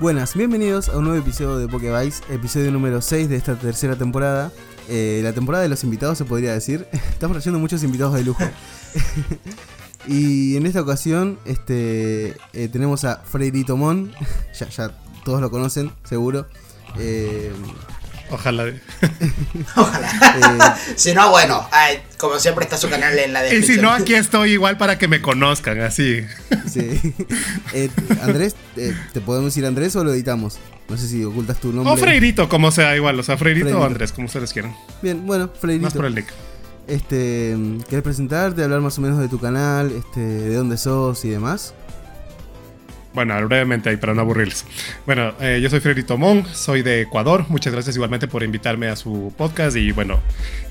Buenas, bienvenidos a un nuevo episodio de Pokevice, episodio número 6 de esta tercera temporada. Eh, la temporada de los invitados se podría decir. Estamos trayendo muchos invitados de lujo. y en esta ocasión este, eh, tenemos a Freirito Mon, ya, ya todos lo conocen, seguro. Eh, Ojalá. Ojalá. si no, bueno, ay, como siempre está su canal en la Y descripción. si no, aquí estoy igual para que me conozcan, así. sí. Eh, Andrés, eh, ¿te podemos decir Andrés o lo editamos? No sé si ocultas tu nombre. O Freirito, como sea, igual. O sea, Freirito, Freirito. o Andrés, como ustedes quieran. Bien, bueno, Freirito. Más por el nick. Este, ¿querés presentarte, hablar más o menos de tu canal, este, de dónde sos y demás? Bueno, brevemente ahí para no aburrirles. Bueno, eh, yo soy Freirito Mon, soy de Ecuador. Muchas gracias igualmente por invitarme a su podcast. Y bueno,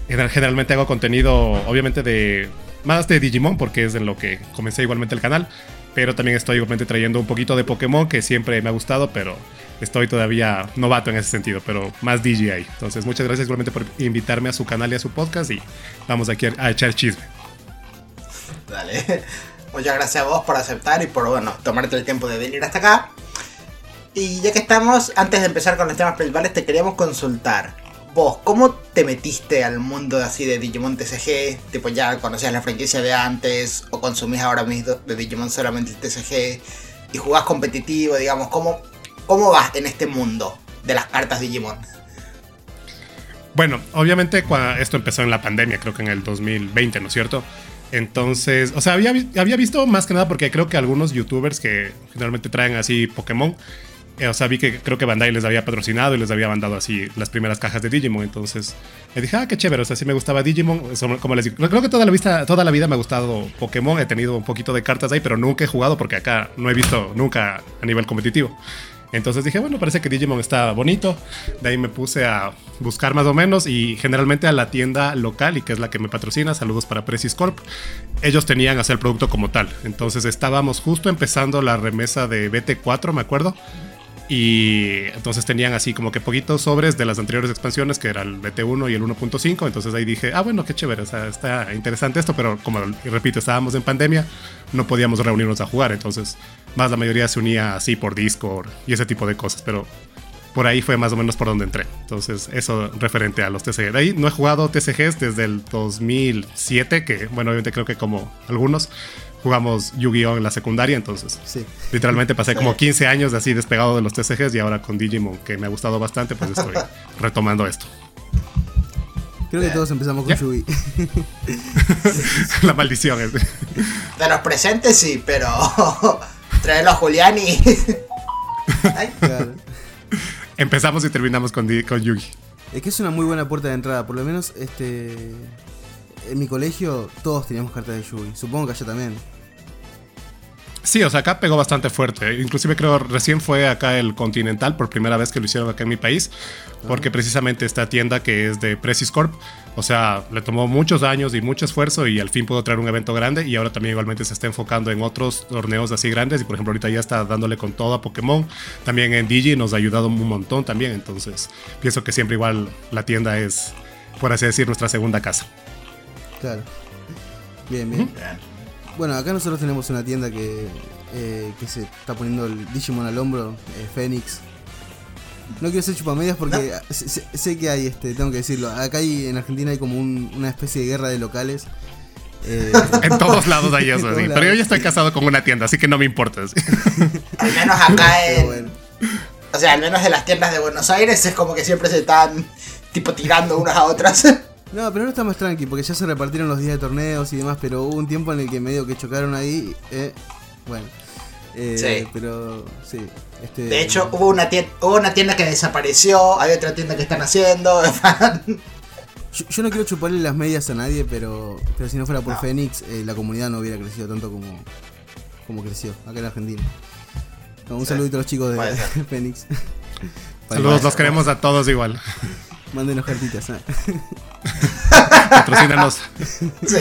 gener- generalmente hago contenido, obviamente, de más de Digimon, porque es en lo que comencé igualmente el canal. Pero también estoy igualmente trayendo un poquito de Pokémon, que siempre me ha gustado, pero estoy todavía novato en ese sentido, pero más Digi ahí. Entonces, muchas gracias igualmente por invitarme a su canal y a su podcast. Y vamos aquí a echar chisme. Dale. Muchas gracias a vos por aceptar y por, bueno, tomarte el tiempo de venir hasta acá. Y ya que estamos, antes de empezar con los temas principales, te queríamos consultar. Vos, ¿cómo te metiste al mundo así de Digimon TCG? Tipo, ya conocías la franquicia de antes o consumís ahora mismo de Digimon solamente TCG y jugás competitivo, digamos, ¿cómo, cómo vas en este mundo de las cartas Digimon? Bueno, obviamente cua- esto empezó en la pandemia, creo que en el 2020, ¿no es cierto? Entonces, o sea, había, había visto más que nada porque creo que algunos youtubers que generalmente traen así Pokémon, eh, o sea, vi que creo que Bandai les había patrocinado y les había mandado así las primeras cajas de Digimon. Entonces, me dije, ah, qué chévere, o sea, sí me gustaba Digimon. Como les digo, creo que toda la, vista, toda la vida me ha gustado Pokémon, he tenido un poquito de cartas ahí, pero nunca he jugado porque acá no he visto nunca a nivel competitivo. Entonces dije, bueno, parece que Digimon está bonito. De ahí me puse a buscar más o menos y generalmente a la tienda local y que es la que me patrocina, saludos para Precis Corp, ellos tenían hacer el producto como tal. Entonces estábamos justo empezando la remesa de BT4, me acuerdo. Y entonces tenían así como que poquitos sobres de las anteriores expansiones, que era el BT1 y el 1.5. Entonces ahí dije, ah, bueno, qué chévere, o sea, está interesante esto, pero como repito, estábamos en pandemia, no podíamos reunirnos a jugar. Entonces, más la mayoría se unía así por Discord y ese tipo de cosas, pero por ahí fue más o menos por donde entré. Entonces, eso referente a los TCG. De ahí no he jugado TCGs desde el 2007, que bueno, obviamente creo que como algunos jugamos Yu-Gi-Oh! en la secundaria, entonces Sí. Literalmente pasé Sí. como 15 años así despegado de los TCGs y ahora con Digimon, que me ha gustado bastante, pues estoy retomando esto. Creo que todos empezamos con. Yugi. La maldición es. De los presentes sí, pero traerlo a Julián y... Ay, Claro. Empezamos y terminamos con, con Yugi. Es que es una muy buena puerta de entrada, por lo menos este en mi colegio todos teníamos cartas de Yugi, supongo que allá también. Sí, o sea, acá pegó bastante fuerte. Inclusive creo recién fue acá el Continental por primera vez que lo hicieron acá en mi país, porque precisamente esta tienda que es de Precis Corp, o sea, le tomó muchos años y mucho esfuerzo y al fin pudo traer un evento grande y ahora también igualmente se está enfocando en otros torneos así grandes y por ejemplo ahorita ya está dándole con todo a Pokémon. También en Digi nos ha ayudado un montón también, entonces pienso que siempre igual la tienda es, por así decir, nuestra segunda casa. Claro. Bien, bien. Bueno, acá nosotros tenemos una tienda que, eh, que se está poniendo el Digimon al hombro, eh, Fénix. No quiero ser chupamedias porque sé, sé- sé que hay, este, tengo que decirlo. Acá hay, en Argentina hay como un- una especie de guerra de locales. Eh, En todos lados hay eso, sí. lados. pero yo ya estoy casado con una tienda, así que no me importa. sí. Al menos acá en... bueno. O sea, al menos de las tiendas de Buenos Aires es como que siempre se están tipo tirando unas a otras. No, pero ahora está más tranqui porque ya se repartieron los días de torneos y demás, pero hubo un tiempo en el que medio que chocaron ahí. Eh, bueno. Eh, Sí. Pero sí. Este, De hecho, hubo una, tienda, hubo una tienda que desapareció, hay otra tienda que están haciendo. Yo, yo no quiero chuparle las medias a nadie, pero, pero si no fuera por No. Fénix, eh, la comunidad no hubiera crecido tanto como, como creció acá en Argentina. No, un Sí, saludito a los chicos de. Fénix. Saludos, los queremos a todos igual. Mándenos cartitas. ¿eh? Patrocínanos. Sí.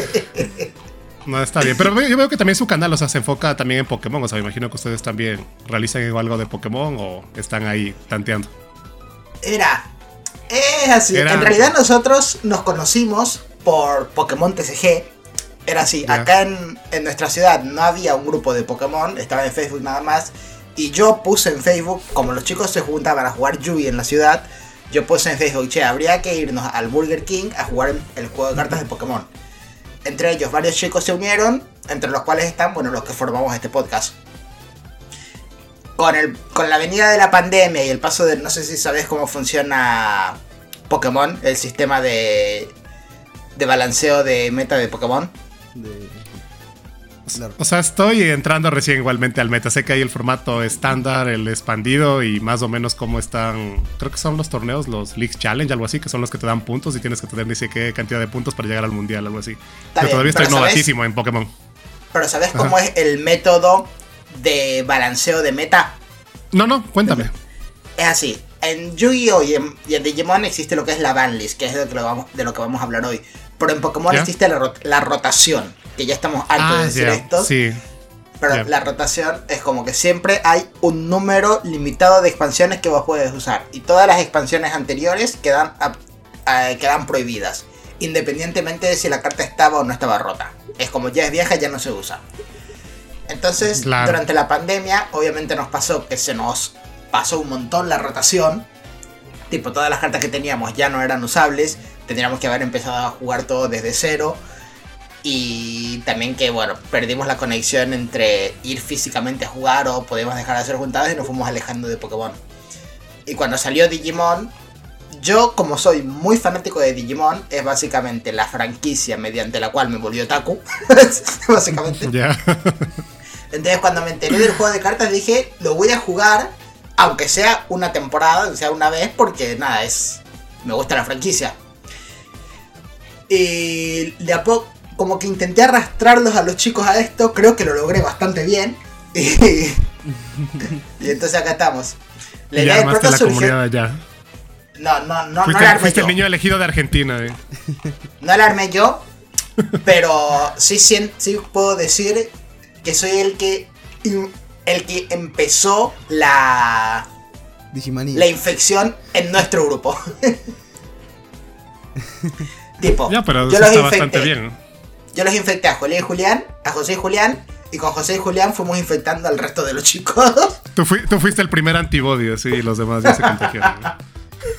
No, está bien. Pero yo veo que también su canal, o sea, se enfoca también en Pokémon. O sea, me imagino que ustedes también realizan algo de Pokémon o están ahí tanteando. Era. Es así. Era- En realidad nosotros nos conocimos por Pokémon TCG. Era así, Ya. acá en, en nuestra ciudad no había un grupo de Pokémon, estaba en Facebook nada más. Y yo puse en Facebook, como los chicos se juntaban a jugar Yugi en la ciudad, yo en Facebook, che, habría que irnos al Burger King a jugar el juego de cartas de Pokémon. Entre ellos, varios chicos se unieron, entre los cuales están, bueno, los que formamos este podcast. Con, el, con la venida de la pandemia y el paso de, no sé si sabes cómo funciona Pokémon, el sistema de, de balanceo de meta de Pokémon. Claro. O sea, estoy entrando recién igualmente al meta. Sé que hay el formato estándar, el expandido y más o menos cómo están. Creo que son los torneos, los Leagues Challenge, algo así, que son los que te dan puntos y tienes que tener ni sé qué cantidad de puntos para llegar al mundial, algo así. bien, todavía estoy novatísimo en Pokémon. Pero ¿sabes cómo es el método de balanceo de meta? No, no, cuéntame. Es así. En Yu-Gi-Oh! Y en, y en Digimon existe lo que es la banlist, que es de lo que, vamos, de lo que vamos a hablar hoy. Pero en Pokémon ¿Ya? existe la, rot- la rotación, que ya estamos hartos de decir esto. Sí. Pero la rotación es como que siempre hay un número limitado de expansiones que vos puedes usar. Y todas las expansiones anteriores quedan, quedan prohibidas. Independientemente de si la carta estaba o no estaba rota. Es como ya es vieja, ya no se usa. Entonces, Claro. durante la pandemia, obviamente nos pasó que se nos pasó un montón la rotación. Tipo, todas las cartas que teníamos ya no eran usables. Tendríamos que haber empezado a jugar todo desde cero. Y también que, bueno, perdimos la conexión entre ir físicamente a jugar o podíamos dejar de hacer juntadas y nos fuimos alejando de Pokémon. Y cuando salió Digimon, yo como soy muy fanático de Digimon, es básicamente la franquicia mediante la cual me volvió Taku. básicamente. Entonces cuando me enteré del juego de cartas dije, lo voy a jugar, aunque sea una temporada, o sea una vez, porque nada, es... Me gusta la franquicia. Y de a poco, como que intenté arrastrarlos a los chicos a esto, creo que lo logré bastante bien. Y, y entonces acá estamos. La idea de armaste pronto la surgió... comunidad allá. No, no, no, no fuiste la armé fuiste yo. el niño elegido de Argentina. eh. No la armé yo, pero sí, sien- sí puedo decir que soy el que el que empezó la, Digimanía. la infección en nuestro grupo. tipo, Ya, pero yo eso los está infecté. bastante bien. Yo los infecté a Julián y Julián, a José y Julián, y con José y Julián fuimos infectando al resto de los chicos. Tú, fui- tú fuiste el primer antibodio, sí, y los demás ya se contagiaron. ¿no?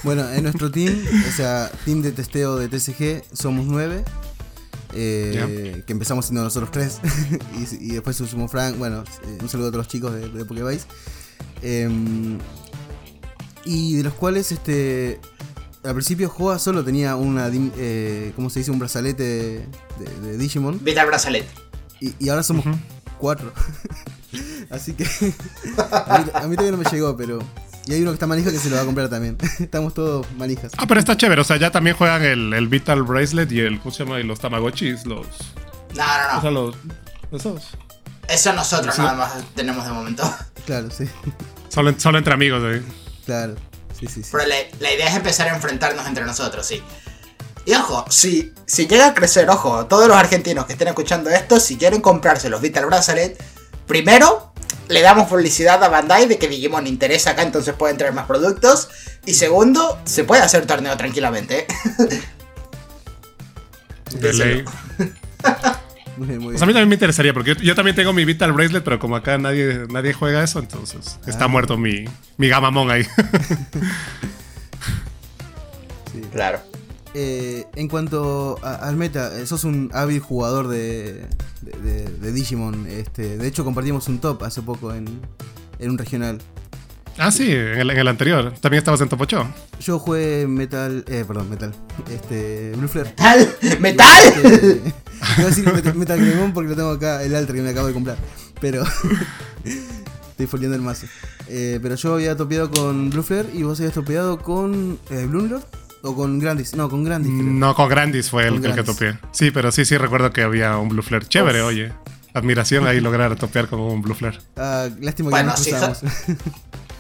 Bueno, en nuestro team, o sea, team de testeo de TCG, somos nueve. eh, Que empezamos siendo nosotros tres. y, y después se sumó Frank. Bueno, eh, un saludo a todos los chicos de, de. Em, y de los cuales, este. Al principio Joa solo tenía una. eh, ¿Cómo se dice? Un brazalete de, de- de Digimon. Vital Bracelet. Y, y ahora somos cuatro. Así que. a, mí, a mí todavía no me llegó, pero. Y hay uno que está manija que se lo va a comprar también. Estamos todos manijas. Ah, pero está chévere. O sea, ya también juegan el, el Vital Bracelet y el. ¿Cómo se llama? Y los Tamagotchis. Los. No, no, no. O sea, los. Esos. Eso nosotros Sí. nada más tenemos de momento. Claro, sí. Solo, solo entre amigos, eh. Claro. Sí, sí, sí. Pero la, la idea es empezar a enfrentarnos entre nosotros, sí. Y ojo, si, si llega a crecer, ojo, todos los argentinos que estén escuchando esto, si quieren comprarse los Vital Bracelet, primero le damos publicidad a Bandai de que Digimon interesa acá, entonces pueden traer más productos. Y segundo, se puede hacer torneo tranquilamente. ¿eh? De ley. Muy bien, sea, a mí también me interesaría, porque yo, yo también tengo mi Vital Bracelet, pero como acá nadie, nadie juega eso, entonces está Ah. muerto mi, mi Gamamon ahí. Sí. Claro. Eh, en cuanto a- al meta, eh, sos un hábil jugador de, de, de- de Digimon. Este, de hecho, compartimos un top hace poco en, en un regional. Ah, sí, en el, en el anterior. También estabas en Top 8. Yo jugué Metal. Eh, perdón, Metal. Este. Blue Flare. ¡Metal! ¡Metal! Este, iba a decir Metal, porque lo tengo acá, el alter que me acabo de comprar. Pero. estoy foliando el mazo. Eh, pero yo había topeado con Blue Flare y vos habías topeado con. Eh, Bloomlord. O con Grandis. No, con Grandis. creo. No, con Grandis fue el, que topeé. Sí, pero sí, sí recuerdo que había un Blue Flare. Chévere, Uf. oye. Admiración ahí lograr topear con un Blue Flare. Ah, lástima que Bueno, no nos cruzamos.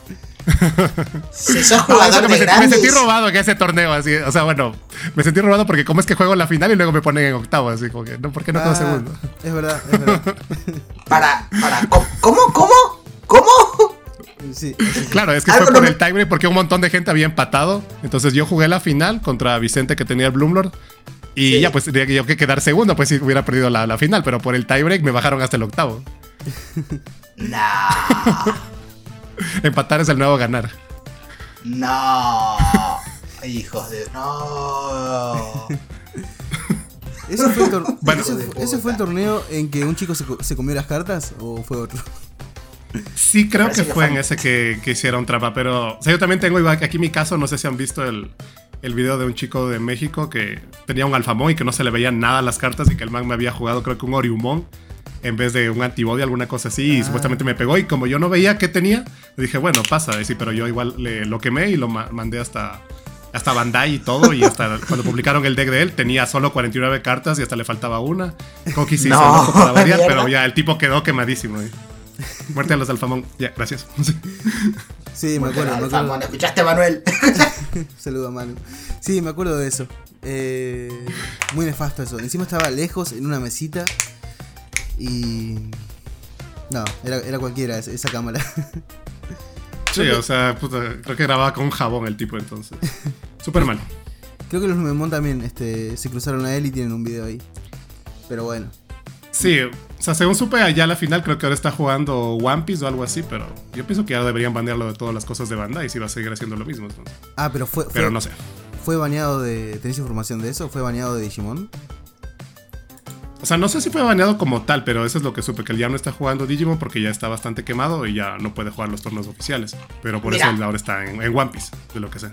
Si sos que me, sentí, me sentí Grandis, robado en ese torneo, así. O sea, bueno, me sentí robado porque como es que juego la final y luego me ponen en octavo, así como que, no, ¿por qué no quedo Ah, segundo? Es verdad, es verdad. para, para, ¿cómo? ¿Cómo? ¿Cómo? ¿Cómo? Sí, sí. Claro, es que Algo fue por el tiebreak porque un montón de gente había empatado. Entonces yo jugué la final contra Vicente que tenía el Bloomlord. Y ya, pues tenía que yo que quedar segundo, pues si hubiera perdido la, la final, pero por el tiebreak me bajaron hasta el octavo. No. Empatar es el nuevo ganar. No. Hijos de. No. ¿Ese fue, el tor- Bueno. ese fue- ese fue el torneo en que un chico se, co- se comió las cartas o fue otro? Sí, creo Parece que que fue en ese que, que hicieron trampa, pero o sea, yo también tengo igual aquí mi caso, no sé si han visto el, el video de un chico de México que tenía un alfamón y que no se le veían nada a las cartas y que el man me había jugado creo que un Oriumon en vez de un antibody, alguna cosa así, y Ah. supuestamente me pegó y como yo no veía qué tenía, dije, bueno, pasa, y sí, pero yo igual le, lo quemé y lo ma- mandé hasta, hasta Bandai y todo, y hasta cuando publicaron el deck de él tenía solo 49 cartas y hasta le faltaba una. Coqui sí No, para variar, mierda. pero ya el tipo quedó quemadísimo. eh. Muerte a los alfamón. Ya, gracias. Sí, me acuerdo, me acuerdo. ¿Escuchaste, Manuel? Saludo a Manu. Sí, me acuerdo de eso. Eh, muy nefasto eso. Encima estaba lejos en una mesita. Y. No, era, era cualquiera esa, cámara. Sí, o sea, puta, creo que grababa con un jabón el tipo entonces. Súper mal. Creo que los Memon también este, se cruzaron a él y tienen un video ahí. Pero bueno. Sí, o sea, según supe allá a la final, creo que ahora está jugando One Piece o algo así, pero yo pienso que ya deberían banearlo de todas las cosas de banda y si va a seguir haciendo lo mismo. entonces. Ah, pero fue. fue Pero no sé. ¿Fue baneado de. ¿Tenés información de eso? ¿Fue baneado de Digimon? O sea, no sé si fue baneado como tal, pero eso es lo que supe, que él ya no está jugando Digimon porque ya está bastante quemado y ya no puede jugar los torneos oficiales. Pero por Mira. eso él ahora está en, en One Piece, de lo que sé.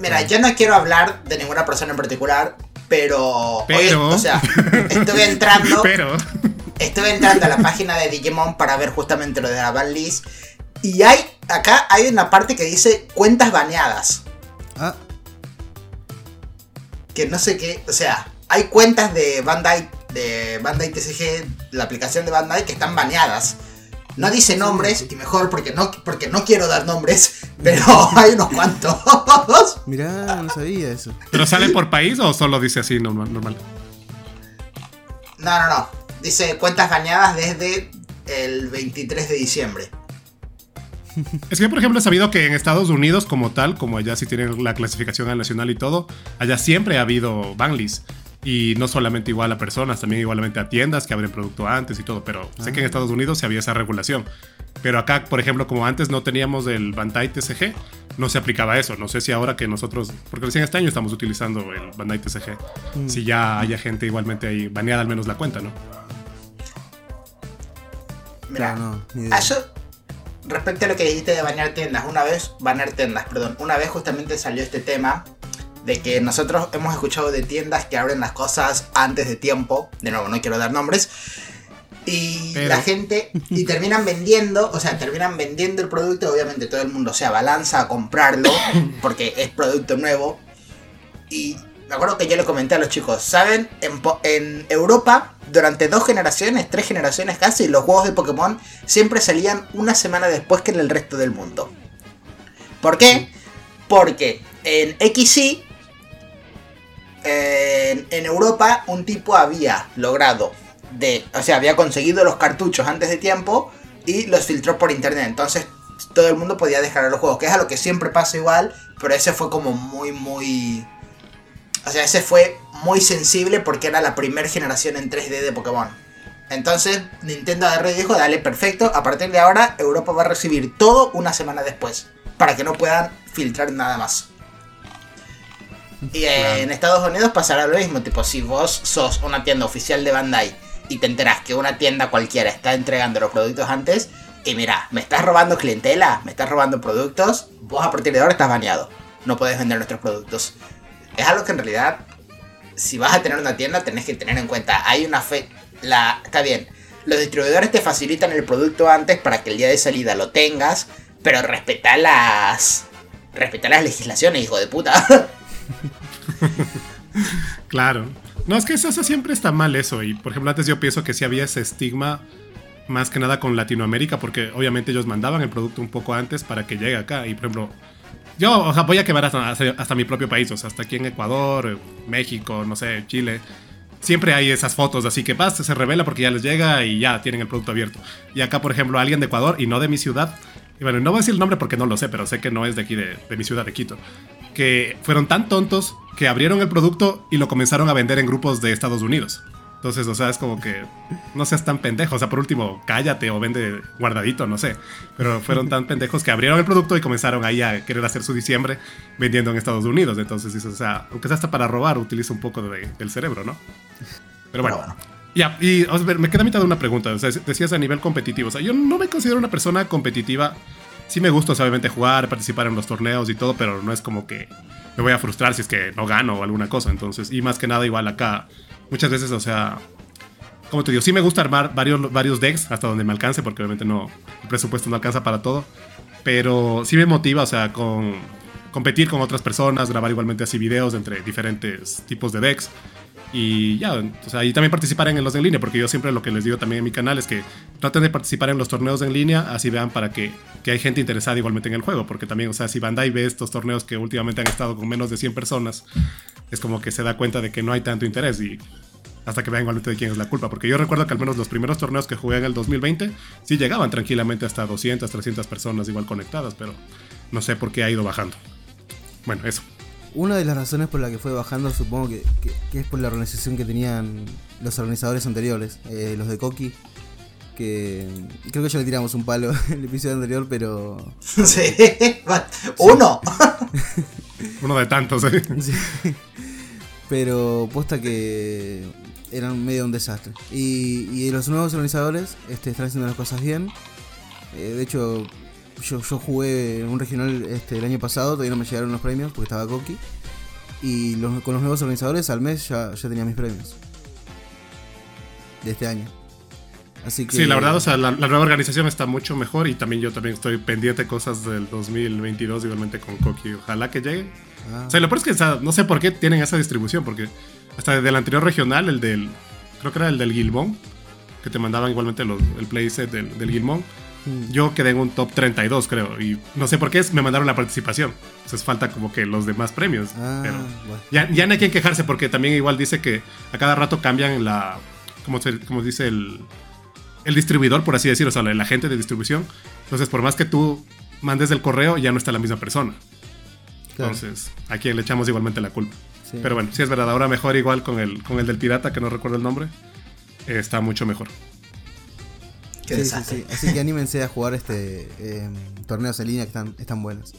Mira, yo no quiero hablar de ninguna persona en particular, pero. Pero- hoy, o sea, estuve entrando. Pero, Estuve entrando a la página de Digimon para ver justamente lo de la ban list. Y hay. Acá hay una parte que dice cuentas baneadas. Ah, Que no sé qué. O sea, hay cuentas de Bandai. De Bandai TCG, la aplicación de Bandai, que están baneadas. No dice nombres, y mejor porque no, porque no quiero dar nombres, pero hay unos cuantos. mirá, no sabía eso. ¿pero sale por país o solo dice así normal? normal? No, no, no. Dice cuentas baneadas desde el 23 de diciembre. Es que, por ejemplo, he sabido que en Estados Unidos, como tal, como allá sí tienen la clasificación al nacional y todo, allá siempre ha habido banlist. Y no solamente igual a personas, también igualmente a tiendas que abren producto antes y todo. Pero sé que en Estados Unidos sí había esa regulación. Pero acá, por ejemplo, como antes no teníamos el Bandai TCG, no se aplicaba eso. No sé si ahora que nosotros, porque recién este año estamos utilizando el Bandai TCG, si ya haya gente igualmente ahí baneada al menos la cuenta, ¿no? Mira, no, ni idea. a eso, respecto a lo que dijiste de banear tiendas, una vez, banear tiendas, perdón, una vez justamente salió este tema de que nosotros hemos escuchado de tiendas que abren las cosas antes de tiempo, de nuevo, no quiero dar nombres, y Pero- la gente, y terminan vendiendo, o sea, terminan vendiendo el producto, obviamente todo el mundo se abalanza a comprarlo, porque es producto nuevo, y me acuerdo que yo le comenté a los chicos, ¿saben? En, en Europa, durante dos generaciones, tres generaciones casi, los juegos de Pokémon siempre salían una semana después que en el resto del mundo. ¿Por qué? Porque en XY, en, Europa, un tipo había logrado de, o sea, había conseguido los cartuchos antes de tiempo y los filtró por internet. Entonces todo el mundo podía descargar los juegos, que es a lo que siempre pasa igual, pero ese fue como muy, muy... O sea, ese fue muy sensible porque era la primera generación en 3D de Pokémon. Entonces Nintendo agarró y dijo, dale, perfecto, a partir de ahora Europa va a recibir todo una semana después, para que no puedan filtrar nada más. Y eh, en Estados Unidos pasará lo mismo, tipo, si vos sos una tienda oficial de Bandai y te enterás que una tienda cualquiera está entregando los productos antes, y mira, me estás robando clientela, me estás robando productos, vos a partir de ahora estás baneado. No puedes vender nuestros productos. Es algo que en realidad, si vas a tener una tienda, tenés que tener en cuenta. Hay una fe. La, está bien, los distribuidores te facilitan el producto antes para que el día de salida lo tengas, pero respeta las. Respeta las legislaciones, hijo de puta. Claro. No, es que eso, siempre está mal eso. Y por ejemplo, antes yo pienso que sí había ese estigma más que nada con Latinoamérica, porque obviamente ellos mandaban el producto un poco antes para que llegue acá. Y por ejemplo, yo voy a quemar hasta, hasta, mi propio país, o sea, hasta aquí en Ecuador, México, no sé, Chile. Siempre hay esas fotos, así que basta, se revela porque ya les llega y ya tienen el producto abierto. Y acá, por ejemplo, alguien de Ecuador y no de mi ciudad, y bueno, no voy a decir el nombre porque no lo sé, pero sé que no es de aquí, de mi ciudad, de Quito, que fueron tan tontos que abrieron el producto y lo comenzaron a vender en grupos de Estados Unidos. Entonces, o sea, es como que no seas tan pendejo. O sea, por último, cállate o vende guardadito, no sé. Pero fueron tan pendejos que abrieron el producto y comenzaron ahí a querer hacer su diciembre vendiendo en Estados Unidos. Entonces, dices, o sea, aunque sea hasta para robar, utiliza un poco del cerebro, ¿no? Pero bueno. Ya, y me queda a mitad de una pregunta. O sea, decías a nivel competitivo. O sea, yo no me considero una persona competitiva. Sí me gusta, obviamente, jugar, participar en los torneos y todo, pero no es como que me voy a frustrar si es que no gano o alguna cosa. Entonces, y más que nada, igual acá muchas veces, o sea, como te digo, sí me gusta armar varios, varios decks hasta donde me alcance, porque obviamente no, el presupuesto no alcanza para todo. Pero sí me motiva, o sea, con competir con otras personas, grabar igualmente así videos entre diferentes tipos de decks. Y ya, o sea, y también participar en los en línea, porque yo siempre lo que les digo también en mi canal es que traten de participar en los torneos en línea, así vean para que, que hay gente interesada igualmente en el juego, porque también, o sea, si Bandai ve estos torneos que últimamente han estado con menos de 100 personas, es como que se da cuenta de que no hay tanto interés y hasta que vean igualmente de quién es la culpa, porque yo recuerdo que al menos los primeros torneos que jugué en el 2020 sí llegaban tranquilamente hasta 200, 300 personas igual conectadas, pero no sé por qué ha ido bajando. Bueno, eso. Una de las razones por la que fue bajando supongo que, es por la organización que tenían los organizadores anteriores, eh, los de Coqui, que creo que ya le tiramos un palo en el episodio anterior, pero... Sí, uno. uno de tantos, ¿eh? Sí. Pero puesta que eran medio un desastre. Y, y los nuevos organizadores este, están haciendo las cosas bien. Eh, de hecho, yo, yo jugué un regional este, el año pasado, todavía no me llegaron los premios porque estaba Coqui. Y con los nuevos organizadores al mes ya, ya tenía mis premios. De este año. Así que... Sí, la verdad, o sea, la, nueva organización está mucho mejor y también yo también estoy pendiente de cosas del 2022 igualmente con Coqui. Ojalá que llegue. Ah. O sea, lo peor es que no sé por qué tienen esa distribución, porque hasta desde el anterior regional, el del, creo que era el del Gilmón, que te mandaban igualmente el playset del, del Gilmón yo quedé en un top 32, creo. Y no sé por qué me mandaron la participación. Entonces falta como que los demás premios. Ah, pero ya, ya, no hay quien quejarse porque también igual dice que a cada rato cambian la... Como, se, como dice el, el distribuidor, por así decirlo, o sea, el agente de distribución. Entonces, por más que tú mandes el correo, ya no está la misma persona. Entonces, a quien le echamos igualmente la culpa. Pero bueno, sí es verdad, ahora mejor igual con el, con el del pirata, que no recuerdo el nombre, está mucho mejor. Así que anímense a jugar este em, torneos en línea que están, están buenos.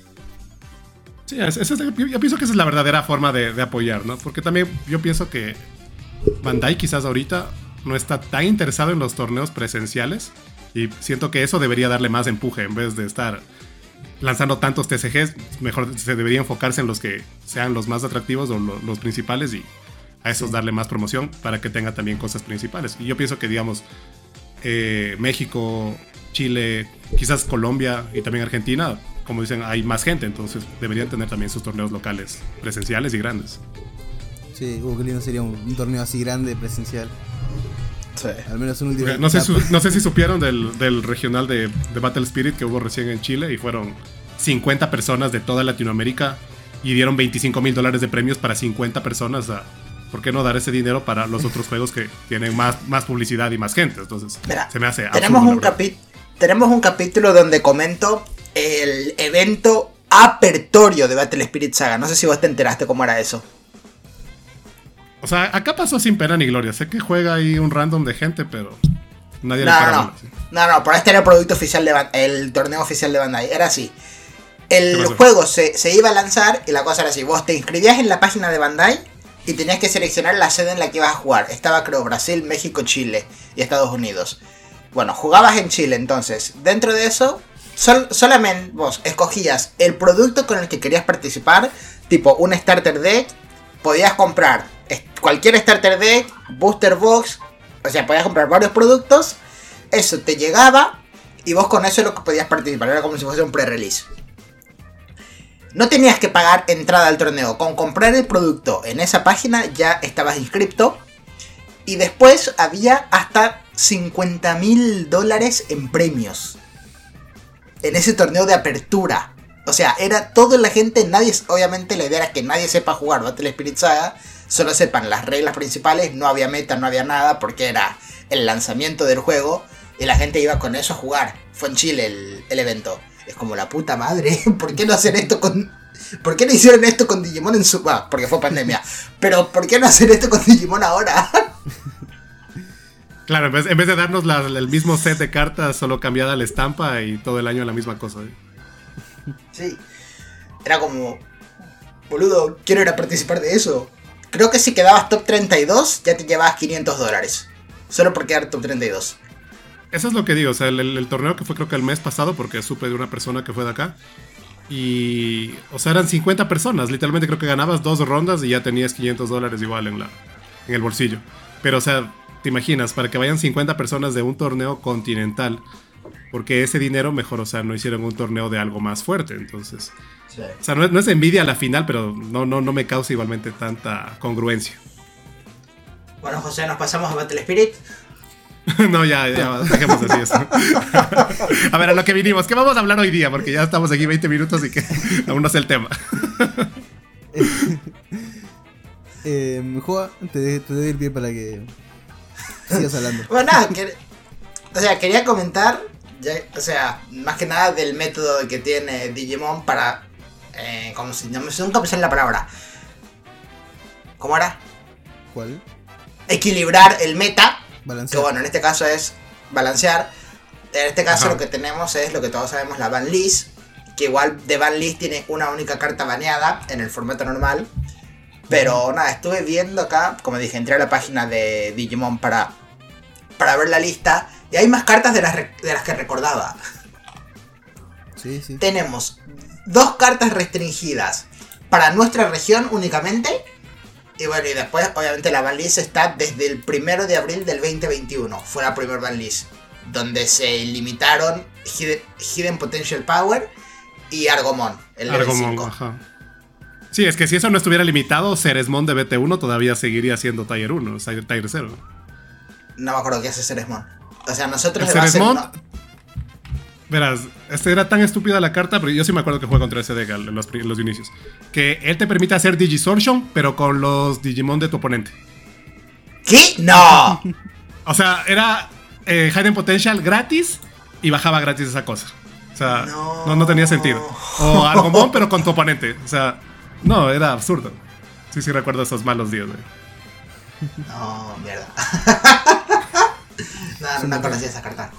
Sí, yo, pienso que esa es la verdadera forma de, apoyar, ¿no? Porque también yo pienso que Bandai quizás ahorita no está tan interesado en los torneos presenciales y siento que eso debería darle más empuje en vez de estar lanzando tantos TCGs, mejor se debería enfocarse en los que sean los más atractivos o los principales y a esos darle más promoción para que tenga también cosas principales. Y yo pienso que, digamos, eh, México, Chile, quizás Colombia y también Argentina, como dicen, hay más gente, entonces deberían tener también sus torneos locales, presenciales y grandes. Sí, qué lindo sería un, torneo así grande, presencial. Sí. Al menos un último. No sé, no sé si supieron del, regional de, de, Battle Spirit que hubo recién en Chile y fueron 50 personas de toda Latinoamérica y dieron 25 mil dólares de premios para 50 personas a, ¿por qué no dar ese dinero para los otros juegos que tienen más, más publicidad y más gente? Entonces, se me hace tenemos un, tenemos un capítulo donde comento el evento apertorio de Battle Spirit Saga. No sé si vos te enteraste cómo era eso. O sea, acá pasó sin pena ni gloria. Sé que juega ahí un random de gente, pero nadie no, le paga. No, no, no, por este era el producto oficial de el torneo oficial de Bandai. Era así. El juego se, se, iba a lanzar y la cosa era así. Vos te inscribías en la página de Bandai y tenías que seleccionar la sede en la que ibas a jugar. Estaba creo Brasil, México, Chile y Estados Unidos. Bueno, jugabas en Chile entonces. Dentro de eso, solamente vos escogías el producto con el que querías participar, tipo un starter deck, podías comprar cualquier starter deck, booster box, o sea, podías comprar varios productos, eso te llegaba y vos con eso es lo que podías participar, era como si fuese un pre-release. No tenías que pagar entrada al torneo. Con comprar el producto en esa página ya estabas inscripto. Y después había hasta 50 mil dólares en premios. En ese torneo de apertura. O sea, era toda la gente, nadie, obviamente la idea era que nadie sepa jugar Battle Spirit Saga, solo sepan las reglas principales, no había meta, no había nada, porque era el lanzamiento del juego y la gente iba con eso a jugar. Fue en Chile el, el evento. Es como la puta madre, ¿por qué no hacer esto con, ¿Por qué no hicieron esto con Digimon en su... Ah, porque fue pandemia. Pero ¿por qué no hacer esto con Digimon ahora? Claro, en vez, en vez de darnos la- el mismo set de cartas, solo cambiada la estampa y todo el año la misma cosa. ¿eh? Sí. Era como... Boludo, quiero ir a participar de eso. Creo que si quedabas top 32, ya te llevabas 500 dólares. Solo por quedar top 32. Eso es lo que digo, o sea, el, el- el torneo que fue creo que el mes pasado, porque supe de una persona que fue de acá. Y, o sea, eran 50 personas. Literalmente creo que ganabas dos rondas y ya tenías 500 dólares igual en, la, en el bolsillo. Pero, o sea, te imaginas, para que vayan 50 personas de un torneo continental, porque ese dinero mejor, o sea, no hicieron un torneo de algo más fuerte. Entonces, Sí. o sea, no, es- no es envidia a la final, pero no, no, no me causa igualmente tanta congruencia. Bueno, José, nos pasamos a Battle Spirit. no, ya, ya, dejemos así eso. a ver, a lo que vinimos. ¿Qué vamos a hablar hoy día? Porque ya estamos aquí 20 minutos y que aún no sé el tema. Eh, Joa, te, te doy el pie para que sigas hablando. Bueno, nada, que- o sea, quería comentar, ya- o sea, más que nada del método que tiene Digimon para, eh, como si, no me nunca me sale la palabra. ¿Cómo era? ¿Cuál? Equilibrar el meta, que bueno, en este caso es balancear. En este caso Ajá. lo que tenemos es lo que todos sabemos, la ban list, que igual de ban list tiene una única carta baneada en el formato normal. Pero nada, estuve viendo acá, como dije, entré a la página de Digimon para, para ver la lista. Y hay más cartas de las, de las que recordaba. Sí, sí. Tenemos dos cartas restringidas para nuestra región únicamente. Y bueno, y después, obviamente, la banlist está desde el primero de abril del 2021. Fue la primera banlist. Donde se limitaron Hidden, Hidden Potential Power y Argomon. El level Argomon, 5. ajá. Sí, es que si eso no estuviera limitado, Ceresmon de BT1 todavía seguiría siendo Tier 1, o sea, Tier 0. No me acuerdo qué hace Ceresmon. O sea, nosotros El Ceresmon, no- verás, este era tan estúpida la carta, pero yo sí me acuerdo que juega contra ese deck en los, inicios. Que él te permite hacer Digisortion, pero con los Digimon de tu oponente. ¿Qué? ¡No! O sea, era eh, Hidden Potential gratis y bajaba gratis esa cosa. O sea, No. no, no, tenía sentido. O Argomon, pero con tu oponente. O sea, no, era absurdo. Sí, sí recuerdo esos malos días. güey. No, mierda. no, no conocía esa carta.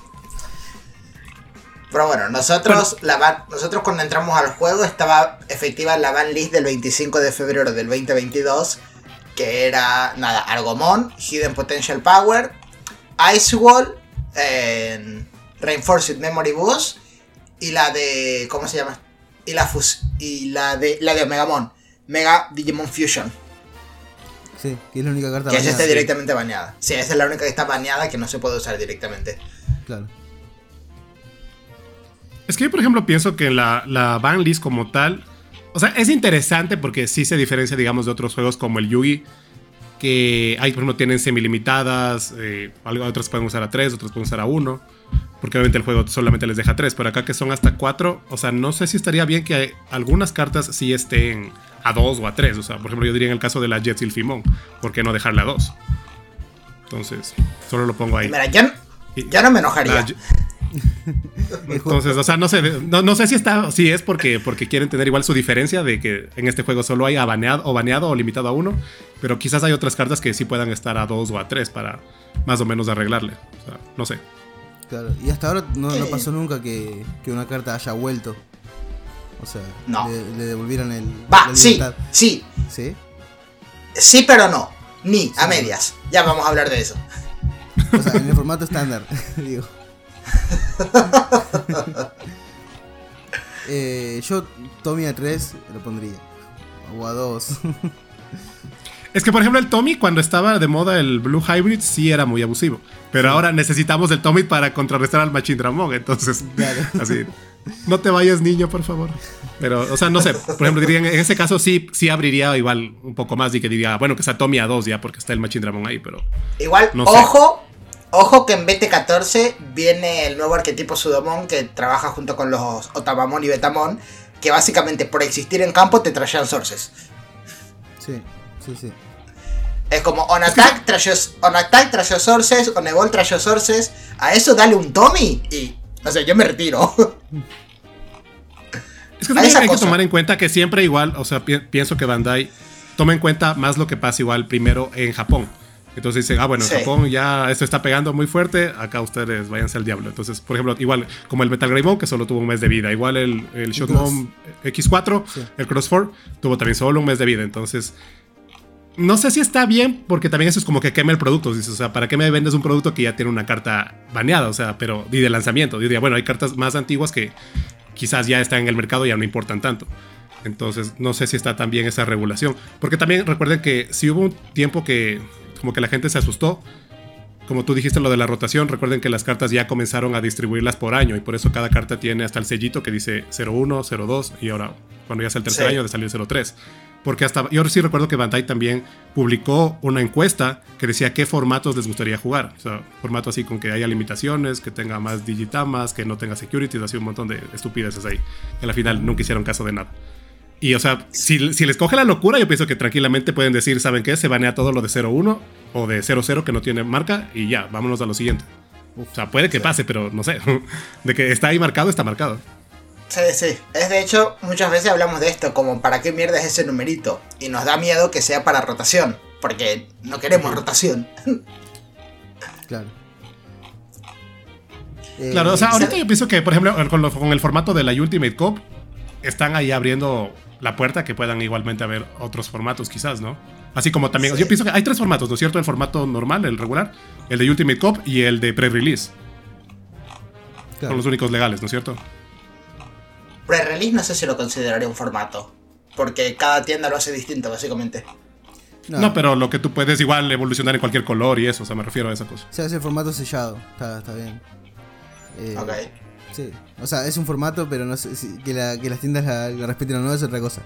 Pero bueno, nosotros, la nosotros cuando entramos al juego estaba efectiva la ban list del 25 de febrero del 2022, que era, nada, Argomon, Hidden Potential Power, Ice Wall, eh, Reinforced Memory Boost, y la de, ¿cómo se llama? Y la, fus y la de, la de Omegamon, Mega Digimon Fusion. Sí, que es la única carta Que esa baneada, esté sí, directamente baneada. Sí, esa es la única que está baneada que no se puede usar directamente. Claro. Es que yo, por ejemplo, pienso que la, la ban list como tal. O sea, es interesante porque sí se diferencia, digamos, de otros juegos como el Yugi. Que hay, por ejemplo, tienen semilimitadas. Eh, otras pueden usar a 3, otras pueden usar a 1. Porque obviamente el juego solamente les deja 3. Pero acá que son hasta 4. O sea, no sé si estaría bien que algunas cartas sí estén a 2 o a 3. O sea, por ejemplo, yo diría en el caso de la Jet Silphimon. ¿Por qué no dejarla a 2? Entonces, solo lo pongo ahí. Mira, yo, Y- yo no me enojaría. La- entonces, o sea, no sé, no, no sé si está, si es porque, porque quieren tener igual su diferencia de que en este juego solo hay a baneado o baneado o limitado a uno, pero quizás hay otras cartas que sí puedan estar a dos o a tres para más o menos arreglarle. O sea, no sé. Claro. Y hasta ahora no, pasó nunca que, que una carta haya vuelto. O sea, No. le, le devolvieran el. Va, sí, sí. ¿Sí? Sí, pero no. Ni, a medias. Ya vamos a hablar de eso. O sea, en el formato estándar, digo. eh, yo Tommy a 3 lo pondría. O a 2. Es que, por ejemplo, el Tommy, cuando estaba de moda el Blue Hybrid, sí era muy abusivo. Pero ahora necesitamos el Tommy para contrarrestar al Machine Dramon. Entonces, Claro. así. No te vayas, niño, por favor. Pero, o sea, no sé. Por ejemplo, diría, en ese caso sí, sí abriría igual un poco más y que diría, bueno, que sea Tommy a 2 ya, porque está el Machine Dramon ahí, pero. Igual, No sé. Ojo. Que en BT14 viene el nuevo arquetipo Sudomon que trabaja junto con los Otamamon y Betamon. Que básicamente por existir en campo te trajeron sources. sí, sí, sí. Es como on attack, trajo, on attack trajo sources, on evolve trajo sources. A eso dale un Tommy y. No sé, yo me retiro. Es Es que también hay que tomar en cuenta que siempre igual, o sea, pienso que Bandai toma en cuenta más lo que pasa igual primero en Japón. Entonces dicen, ah, bueno, en Japón ya esto está pegando muy fuerte, acá ustedes váyanse al diablo. Entonces, por ejemplo, igual como el Metal Greymon, que solo tuvo un mes de vida. Igual el, el Shotgun X4, el Cross 4, tuvo también solo un mes de vida. Entonces, no sé si está bien, porque también eso es como que queme el producto. Dices, o sea, ¿para qué me vendes un producto que ya tiene una carta baneada? O sea, pero y de lanzamiento. Diría, bueno, hay cartas más antiguas que quizás ya están en el mercado y ya no importan tanto. Entonces, no sé si está tan bien esa regulación. Porque también recuerden que si hubo un tiempo que como que la gente se asustó. Como tú dijiste lo de la rotación, recuerden que las cartas ya comenzaron a distribuirlas por año y por eso cada carta tiene hasta el sellito que dice 01, 02 y ahora cuando ya es el tercer año de salir 03. Porque hasta yo sí recuerdo que Bandai también publicó una encuesta que decía qué formatos les gustaría jugar. O sea, formato así con que haya limitaciones, que tenga más digitamas, que no tenga securities, así un montón de estupideces ahí. Que al final nunca hicieron caso de nada. Y o sea, si, les coge la locura, yo pienso que tranquilamente pueden decir, ¿saben qué? Se banea todo lo de 0-1 o de 0-0 que no tiene marca y ya, vámonos a lo siguiente. O sea, puede que pase, pero no sé. De que está ahí marcado, está marcado. Sí, sí. Es de hecho, muchas veces hablamos de esto, como ¿para qué mierda es ese numerito? Y nos da miedo que sea para rotación, porque no queremos rotación. Claro. Claro, o sea, ahorita yo pienso que, por ejemplo, con, con el formato de la Ultimate Cup, están ahí abriendo la puerta que puedan igualmente haber otros formatos quizás, ¿no? Así como también, yo pienso que hay tres formatos, ¿no es cierto? El formato normal, el regular, el de Ultimate Cop y el de pre-release. Son los únicos legales, ¿no es cierto? Pre-release no sé si lo consideraría un formato, porque cada tienda lo hace distinto, básicamente. No. pero lo que tú puedes igual evolucionar en cualquier color y eso, o sea, me refiero a esa cosa. O sea, ese formato sellado, está, está bien. Eh, ok. Sí, o sea, es un formato, pero no sé si, que, las tiendas la, respeten o no es otra cosa.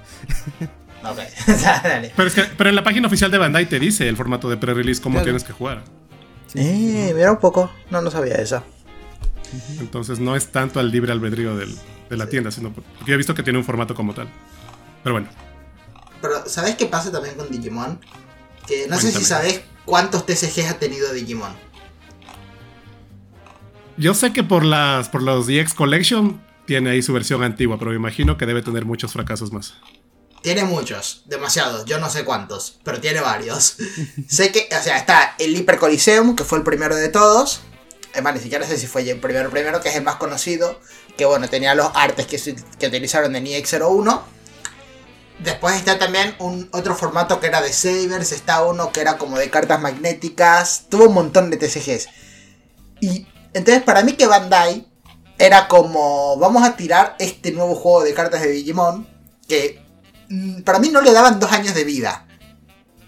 ok, dale. Pero, es que, pero en la página oficial de Bandai te dice el formato de pre-release, cómo tienes que jugar. eh, mira un poco, no, no sabía eso. Entonces no es tanto al libre albedrío de la tienda, sino porque yo he visto que tiene un formato como tal. Pero bueno. Pero, ¿sabes qué pasa también con Digimon? Que no sé si sabes cuántos TCGs ha tenido Digimon. Yo sé que por las por los DX Collection tiene ahí su versión antigua, pero me imagino que debe tener muchos fracasos más. Tiene muchos, demasiados, yo no sé cuántos, pero tiene varios. sé que, o sea, está el Hyper Coliseum, que fue el primero de todos. Es más, ni siquiera sé si fue el primero, primero, que es el más conocido. Que bueno, tenía los artes que, que utilizaron en EX01. Después está también un otro formato que era de Sabers, está uno que era como de cartas magnéticas. Tuvo un montón de TCGs. Y entonces, para mí que Bandai era como, vamos a tirar este nuevo juego de cartas de Digimon, que mm, para mí no le daban dos años de vida.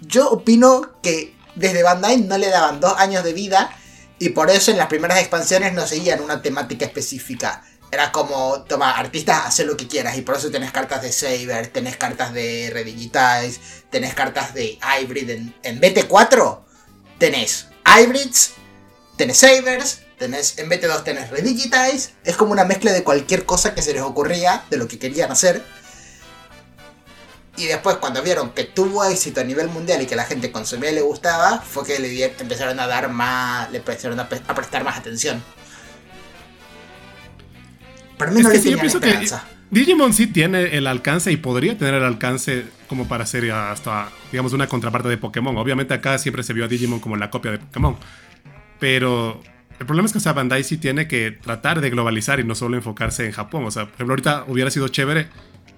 Yo opino que desde Bandai no le daban dos años de vida y por eso en las primeras expansiones no seguían una temática específica. Era como, toma, artistas, haz lo que quieras. Y por eso tenés cartas de Saber, tenés cartas de Redigitize, tenés cartas de Hybrid. En, en BT4 tenés Hybrids, tenés Sabers, Tenés, en BT2 tenés Redigitize, es como una mezcla de cualquier cosa que se les ocurría, de lo que querían hacer. Y después cuando vieron que tuvo éxito a nivel mundial y que la gente consumía y le gustaba, fue que le empezaron a dar más, le empezaron a, prestar más atención. Para mí no le sí, esperanza. Digimon sí tiene el alcance y podría tener el alcance como para ser hasta, digamos, una contraparte de Pokémon. Obviamente acá siempre se vio a Digimon como la copia de Pokémon. Pero el problema es que o Bandai sí tiene que tratar de globalizar y no solo enfocarse en Japón. O sea, por ejemplo, ahorita hubiera sido chévere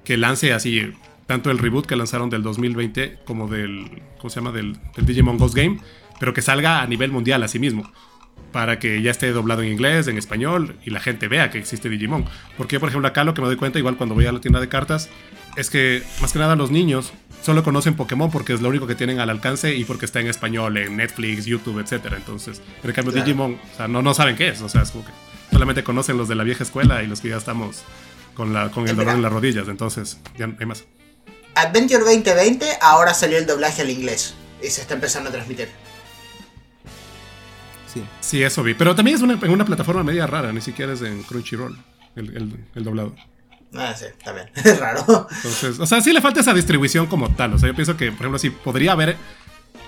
que lance así tanto el reboot que lanzaron del 2020 como del, ¿cómo se llama? Del, Digimon Ghost Game, pero que salga a nivel mundial a mismo. Para que ya esté doblado en inglés, en español y la gente vea que existe Digimon. Porque, por ejemplo, acá lo que me doy cuenta, igual cuando voy a la tienda de cartas, es que más que nada los niños solo conocen Pokémon porque es lo único que tienen al alcance y porque está en español, en Netflix, YouTube, etc. Entonces, en cambio Digimon, o sea, no, no saben qué es, o sea, es como que solamente conocen los de la vieja escuela y los que ya estamos con, la, con el dolor en las rodillas, entonces ya no hay más. Adventure 2020 ahora salió el doblaje al inglés y se está empezando a transmitir. Sí. Sí, eso vi. Pero también es una, en una plataforma media rara, ni siquiera es en Crunchyroll el, el, el doblado. Ah, sí, también. Es raro. Entonces, o sea, sí le falta esa distribución como tal. O sea, yo pienso que, por ejemplo, si podría haber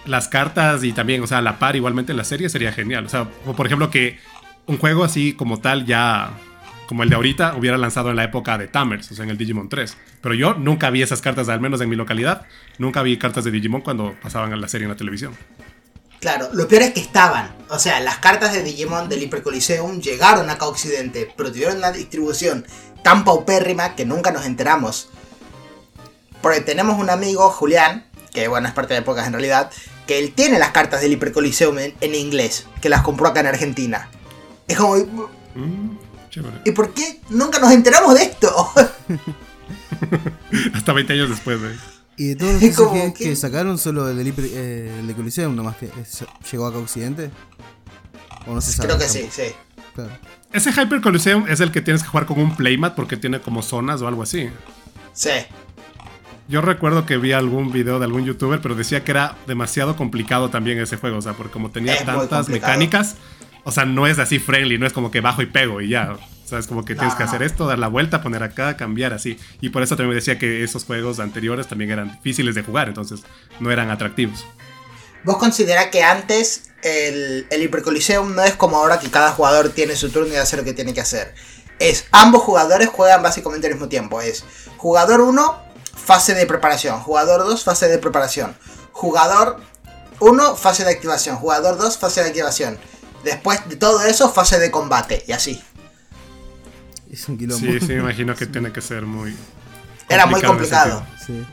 las cartas y también, o sea, la par igualmente en la serie sería genial. O sea, o por ejemplo, que un juego así como tal ya como el de ahorita, hubiera lanzado en la época de Tamers, o sea, en el Digimon 3. Pero yo nunca vi esas cartas, al menos en mi localidad, nunca vi cartas de Digimon cuando pasaban a la serie en la televisión. Claro, lo peor es que estaban. O sea, las cartas de Digimon del Hyper Coliseum llegaron acá a Occidente, pero tuvieron una distribución tan paupérrima que nunca nos enteramos. Porque tenemos un amigo, Julián, que bueno, es parte de épocas en realidad, que él tiene las cartas del Hyper Coliseum en, en inglés, que las compró acá en Argentina. Es como, Mm. ¿y por qué nunca nos enteramos de esto? Hasta 20 años después, güey. Y de todos los Es que- que sacaron, solo el de, Libre- eh, el de Coliseum nomás que es- llegó acá a Occidente. ¿O no se sabe? Creo que sí, sí. Claro. Ese Hyper Coliseum es el que tienes que jugar con un playmat porque tiene como zonas o algo así. Sí. Yo recuerdo que vi algún video de algún youtuber, pero decía que era demasiado complicado también ese juego. O sea, porque como tenía Es tantas mecánicas, o sea, no es así friendly, no es como que bajo y pego y ya. O sea, es como que No, tienes que hacer esto, dar la vuelta, poner acá, cambiar así. Y por eso también me decía que esos juegos anteriores también eran difíciles de jugar, entonces no eran atractivos. ¿Vos considerás que antes el, el Hyper Coliseum no es como ahora que cada jugador tiene su turno y hace lo que tiene que hacer? Es, ambos jugadores juegan básicamente al mismo tiempo. Es jugador 1, fase de preparación. Jugador 2, fase de preparación. Jugador 1, fase de activación. Jugador 2, fase de activación. Después de todo eso, fase de combate. Y así. Es un quilombo. Sí, sí, me imagino que tiene que ser muy. Era muy complicado. Sí.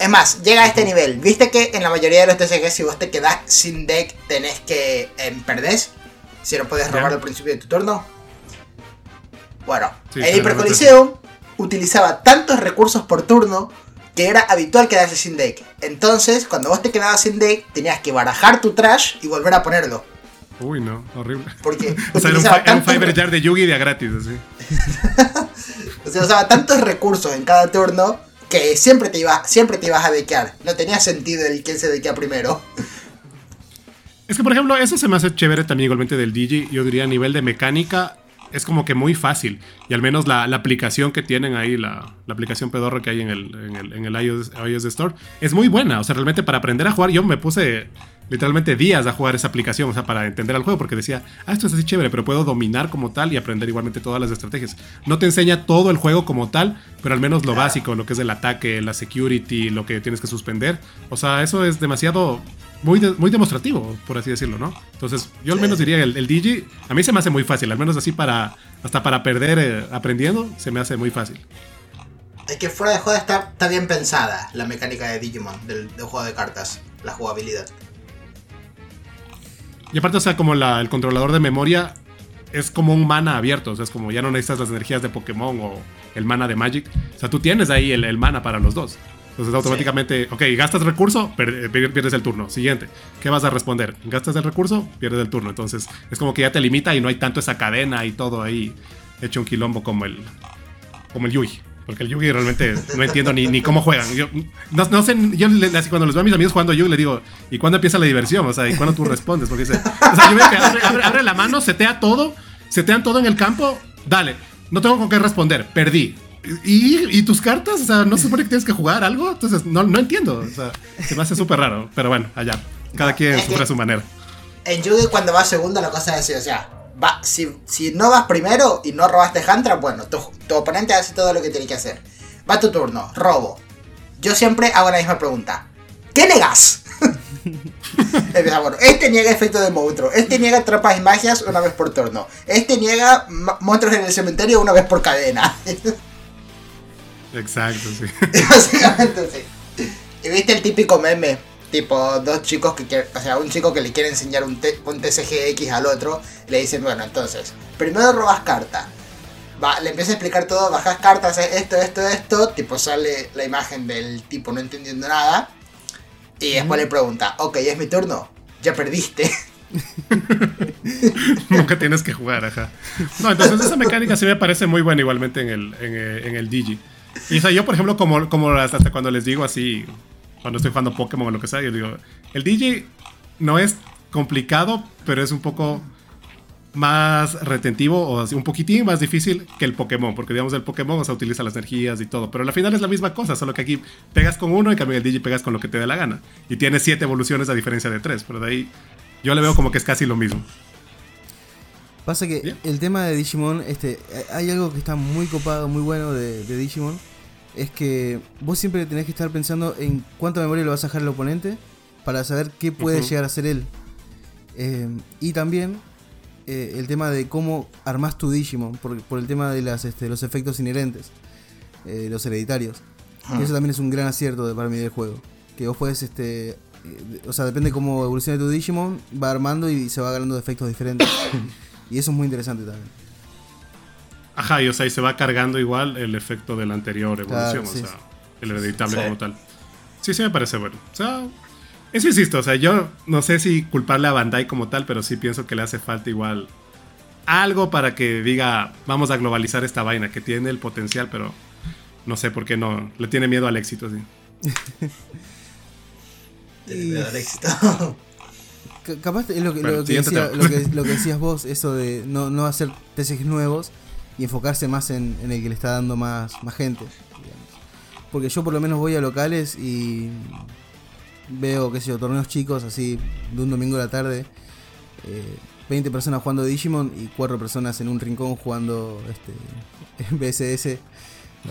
Es más, llega a este nivel. ¿Viste que en la mayoría de los TCG si vos te quedás sin deck tenés que eh, perdés? Si no puedes robar al principio de tu turno. Bueno, Sí, el Coliseum utilizaba tantos recursos por turno que era habitual quedarse sin deck. Entonces, cuando vos te quedabas sin deck, tenías que barajar tu trash y volver a ponerlo. Uy, no, horrible. Porque O sea, era un, era Fiber Jar de Yugi de a gratis, así. o sea, usaba tantos recursos en cada turno que siempre te, iba, siempre te ibas a dequear. No tenía sentido el quién se dequea primero. Es que, por ejemplo, eso se me hace chévere también igualmente del Digi. Yo diría a nivel de mecánica es como que muy fácil. Y al menos la, aplicación que tienen ahí, la, la aplicación pedorro que hay en el, en el, en el iOS, iOS Store, es muy buena. O sea, realmente para aprender a jugar, yo me puse literalmente días a jugar esa aplicación, o sea, para entender el juego, porque decía, ah, esto es así chévere, pero puedo dominar como tal y aprender igualmente todas las estrategias. No te enseña todo el juego como tal, pero al menos lo básico, lo que es el ataque, la security, lo que tienes que suspender. O sea, eso es demasiado muy, de- muy demostrativo, por así decirlo, ¿no? Entonces, yo al menos diría el, el Digi, a mí se me hace muy fácil, al menos así para, hasta para perder eh, aprendiendo, se me hace muy fácil. Es que fuera de joda está, está bien pensada la mecánica de Digimon, del, del juego de cartas, la jugabilidad. Y aparte, o sea, como la- el controlador de memoria es como un mana abierto, o sea, es como ya no necesitas las energías de Pokémon o el mana de Magic. O sea, tú tienes ahí el, el mana para los dos. Entonces automáticamente, ok, gastas recurso, pier- pierdes el turno. Siguiente, ¿qué vas a responder? Gastas el recurso, pierdes el turno. Entonces es como que ya te limita y no hay tanto esa cadena y todo ahí hecho un quilombo como el, como el Yugi. Porque el Yugi realmente no entiendo ni, ni cómo juegan. Yo, no, no sé, yo así cuando los veo a mis amigos jugando Yugi, le digo, ¿y cuándo empieza la diversión? O sea, ¿y cuándo tú respondes? Porque dice, o sea, yo veo que abre, abre- abre la mano, setea todo, setean todo en el campo, dale, no tengo con qué responder, perdí. ¿Y, y tus cartas? O sea, ¿no se supone que tienes que jugar algo? Entonces, no, no entiendo. O sea, se me hace súper raro. Pero bueno, allá. Cada quien sufre a su manera. En Yugi cuando vas segundo la cosa es así, o sea, va, si, si no vas primero y no robaste Hantra, bueno, tu, tu oponente hace todo lo que tiene que hacer. Va tu turno, robo. Yo siempre hago la misma pregunta. ¿Qué negas? Este niega efecto de monstruo, este niega trampas y magias una vez por turno, este niega monstruos en el cementerio una vez por cadena. Exacto, sí. Básicamente sí. Y viste el típico meme, tipo dos chicos que quieren, o sea, un chico que le quiere enseñar un, T- un TCGX al otro, y le dicen, bueno, entonces, primero robas carta. Va, le empieza a explicar todo, bajas cartas, eh, esto, esto, esto, tipo sale la imagen del tipo no entendiendo nada. Y después le pregunta, ok, es mi turno, ya perdiste. Nunca tienes que jugar, ajá. No, entonces esa mecánica sí me parece muy buena igualmente en el, en el, en el Digi. Y o sea, yo, por ejemplo, como, como hasta cuando les digo así, cuando estoy jugando Pokémon o lo que sea, yo digo, el Digi no es complicado, pero es un poco más retentivo o así, un poquitín más difícil que el Pokémon, porque digamos el Pokémon o sea, utiliza las energías y todo, pero al final es la misma cosa, solo que aquí pegas con uno y cambio el Digi pegas con lo que te dé la gana. Y tiene siete evoluciones a diferencia de tres, pero de ahí yo le veo como que es casi lo mismo. Pasa que el tema de Digimon, este, hay algo que está muy copado, muy bueno de, de Digimon. Es que vos siempre tenés que estar pensando en cuánta memoria le vas a dejar al oponente para saber qué puede llegar a ser él. Eh, y también eh, el tema de cómo armás tu Digimon, por, por el tema de las, este, los efectos inherentes, eh, los hereditarios. Y eso también es un gran acierto de, para mí del juego. Que vos puedes, este, o sea, depende cómo evolucione tu Digimon, va armando y se va ganando efectos diferentes. y eso es muy interesante también. Ajá, y o sea, y se va cargando igual el efecto de la anterior evolución, Claro, o sí, sea, el hereditable Sí. como tal. Sí, sí me parece bueno. O sea, eso insisto, o sea, yo no sé si culparle a Bandai como tal, pero sí pienso que le hace falta igual algo para que diga, vamos a globalizar esta vaina, que tiene el potencial, pero no sé por qué no, le tiene miedo al éxito, sí. Tiene Y- miedo al éxito. Ca- Capaz es lo que, Bueno, lo, que siguiente decía- tema. lo, que, lo que decías vos, eso de no, no hacer TCGs nuevos y enfocarse más en, en el que le está dando más, más gente. digamos. Porque yo por lo menos voy a locales y veo, qué sé yo, torneos chicos así de un domingo a la tarde. eh, 20 personas jugando Digimon y 4 personas en un rincón jugando este, BSS.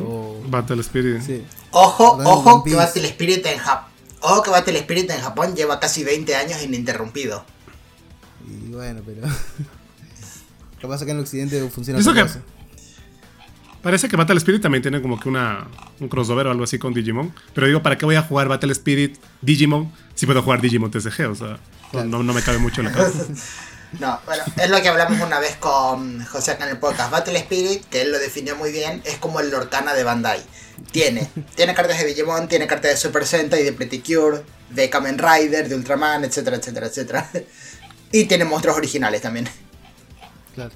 O, Battle Spirit. sí. Ojo, ojo, que. Battle Spirit en Japón. Ojo que Battle Spirit en Japón lleva casi 20 años ininterrumpido. Y bueno, pero. Capaz acá en el occidente funciona Eso que- cosa. Parece que Battle Spirit también tiene como que una, un crossover o algo así con Digimon. Pero digo, ¿para qué voy a jugar Battle Spirit Digimon si puedo jugar Digimon TCG? O sea, no- no, no me cabe mucho en la cabeza. No, bueno, es lo que hablamos una vez con José acá en el podcast. Battle Spirit, que él lo definió muy bien, es como el Lorcana de Bandai. Tiene, tiene cartas de Digimon, tiene cartas de Super Sentai, de Pretty Cure, de Kamen Rider, de Ultraman, etcétera, etcétera, etcétera. Y tiene monstruos originales también. Claro.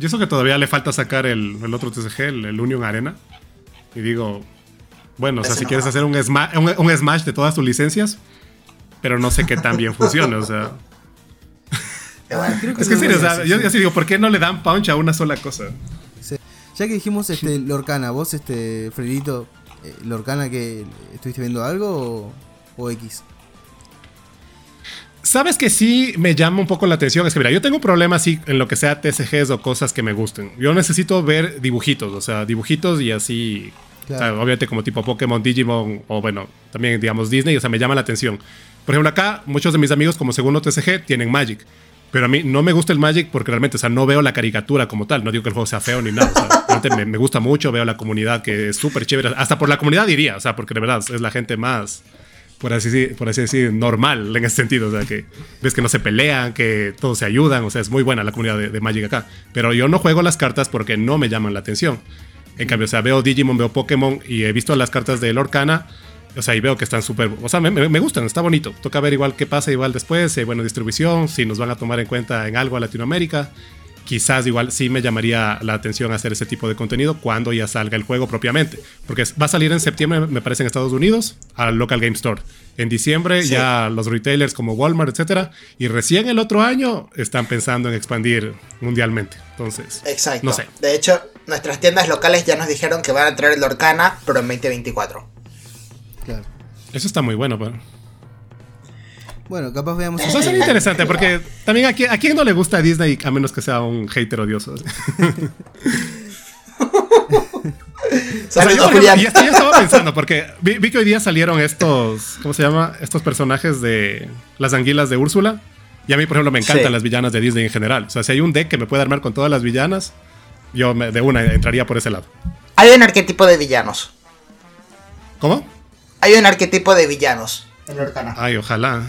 Y eso que todavía le falta sacar el, el otro TCG, el, el Union Arena. Y digo, bueno, o sea, si no quieres va. hacer un, sma- un, un Smash de todas tus licencias, pero no sé qué tan bien funciona, o sea. Creo que Es que serio, o sea, yo, sí. yo sí digo, ¿por qué no le dan punch a una sola cosa? Sí. Ya que dijimos este Lorcana, vos este Fredito, eh, Lorcana que estuviste viendo algo o, o X? Sabes que sí me llama un poco la atención. Es que mira, yo tengo un problema así en lo que sea TCGs o cosas que me gusten. Yo necesito ver dibujitos, o sea, dibujitos y así. Claro. o sea, obviamente como tipo Pokémon, Digimon o bueno, también digamos Disney, o sea, me llama la atención. Por ejemplo, acá muchos de mis amigos como segundo TCG tienen Magic. Pero a mí no me gusta el Magic porque realmente, o sea, no veo la caricatura como tal. No digo que el juego sea feo ni nada. O sea, realmente me, me gusta mucho, veo la comunidad que es súper chévere. Hasta por la comunidad diría, o sea, porque de verdad es la gente más, por así, por así decir, normal en ese sentido. O sea, que ves que no se pelean, que todos se ayudan. O sea, es muy buena la comunidad de, Magic acá. Pero yo no juego las cartas porque no me llaman la atención. En cambio, o sea, veo Digimon, veo Pokémon y he visto las cartas de Lorcana. O sea, y veo que están súper. O sea, me, me- gustan, está bonito. Toca ver igual qué pasa igual después, si hay buena distribución, si nos van a tomar en cuenta en algo a Latinoamérica. Quizás igual sí me llamaría la atención hacer ese tipo de contenido cuando ya salga el juego propiamente. Porque va a salir en septiembre, me parece, en Estados Unidos, al Local Game Store. En diciembre Sí. ya los retailers como Walmart, etcétera. Y recién el otro año están pensando en expandir mundialmente. Entonces, exacto. no sé. De hecho, nuestras tiendas locales ya nos dijeron que van a traer el Lorcana, pero en 2024. Claro. Eso está muy bueno, pero. Bueno, capaz veamos. O sea, sería interesante porque también a quién, a quién no le gusta Disney a menos que sea un hater odioso. O sea, yo, ejemplo, y esto ya estaba pensando porque vi, vi que hoy día salieron estos, ¿cómo se llama? Estos personajes de las anguilas de Úrsula. Y a mí, por ejemplo, me encantan Sí. las villanas de Disney en general. O sea, si hay un deck que me puede armar con todas las villanas, yo me- de una entraría por ese lado. Hay un arquetipo de villanos. ¿Cómo? Hay un arquetipo de villanos en. Ay, ojalá.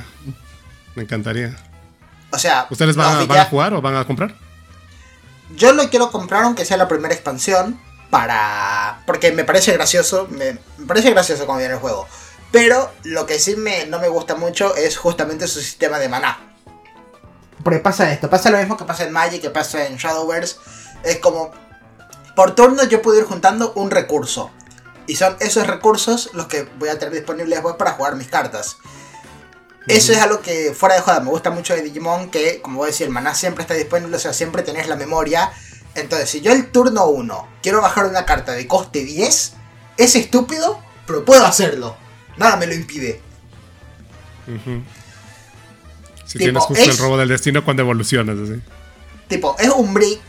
Me encantaría. O sea, ¿Ustedes van, a, van a villa- jugar o van a comprar? Yo lo quiero comprar aunque sea la primera expansión para... Porque me parece gracioso, me, me parece gracioso como viene el juego. Pero lo que sí me, no me gusta mucho es justamente su sistema de maná. Porque pasa esto, pasa lo mismo que pasa en Magic, que pasa en Shadowverse. Es como, por turno yo puedo ir juntando un recurso. Y son esos recursos los que voy a tener disponibles después para jugar mis cartas. Eso es algo que fuera de joda me gusta mucho de Digimon, que como vos decís, el maná siempre está disponible, o sea, siempre tenés la memoria. Entonces, si yo el turno 1 quiero bajar una carta de coste 10, es estúpido, pero puedo hacerlo. Nada me lo impide. Si Tipo, tienes justo es- el robo del destino cuando evolucionas, así. Tipo, es un brick.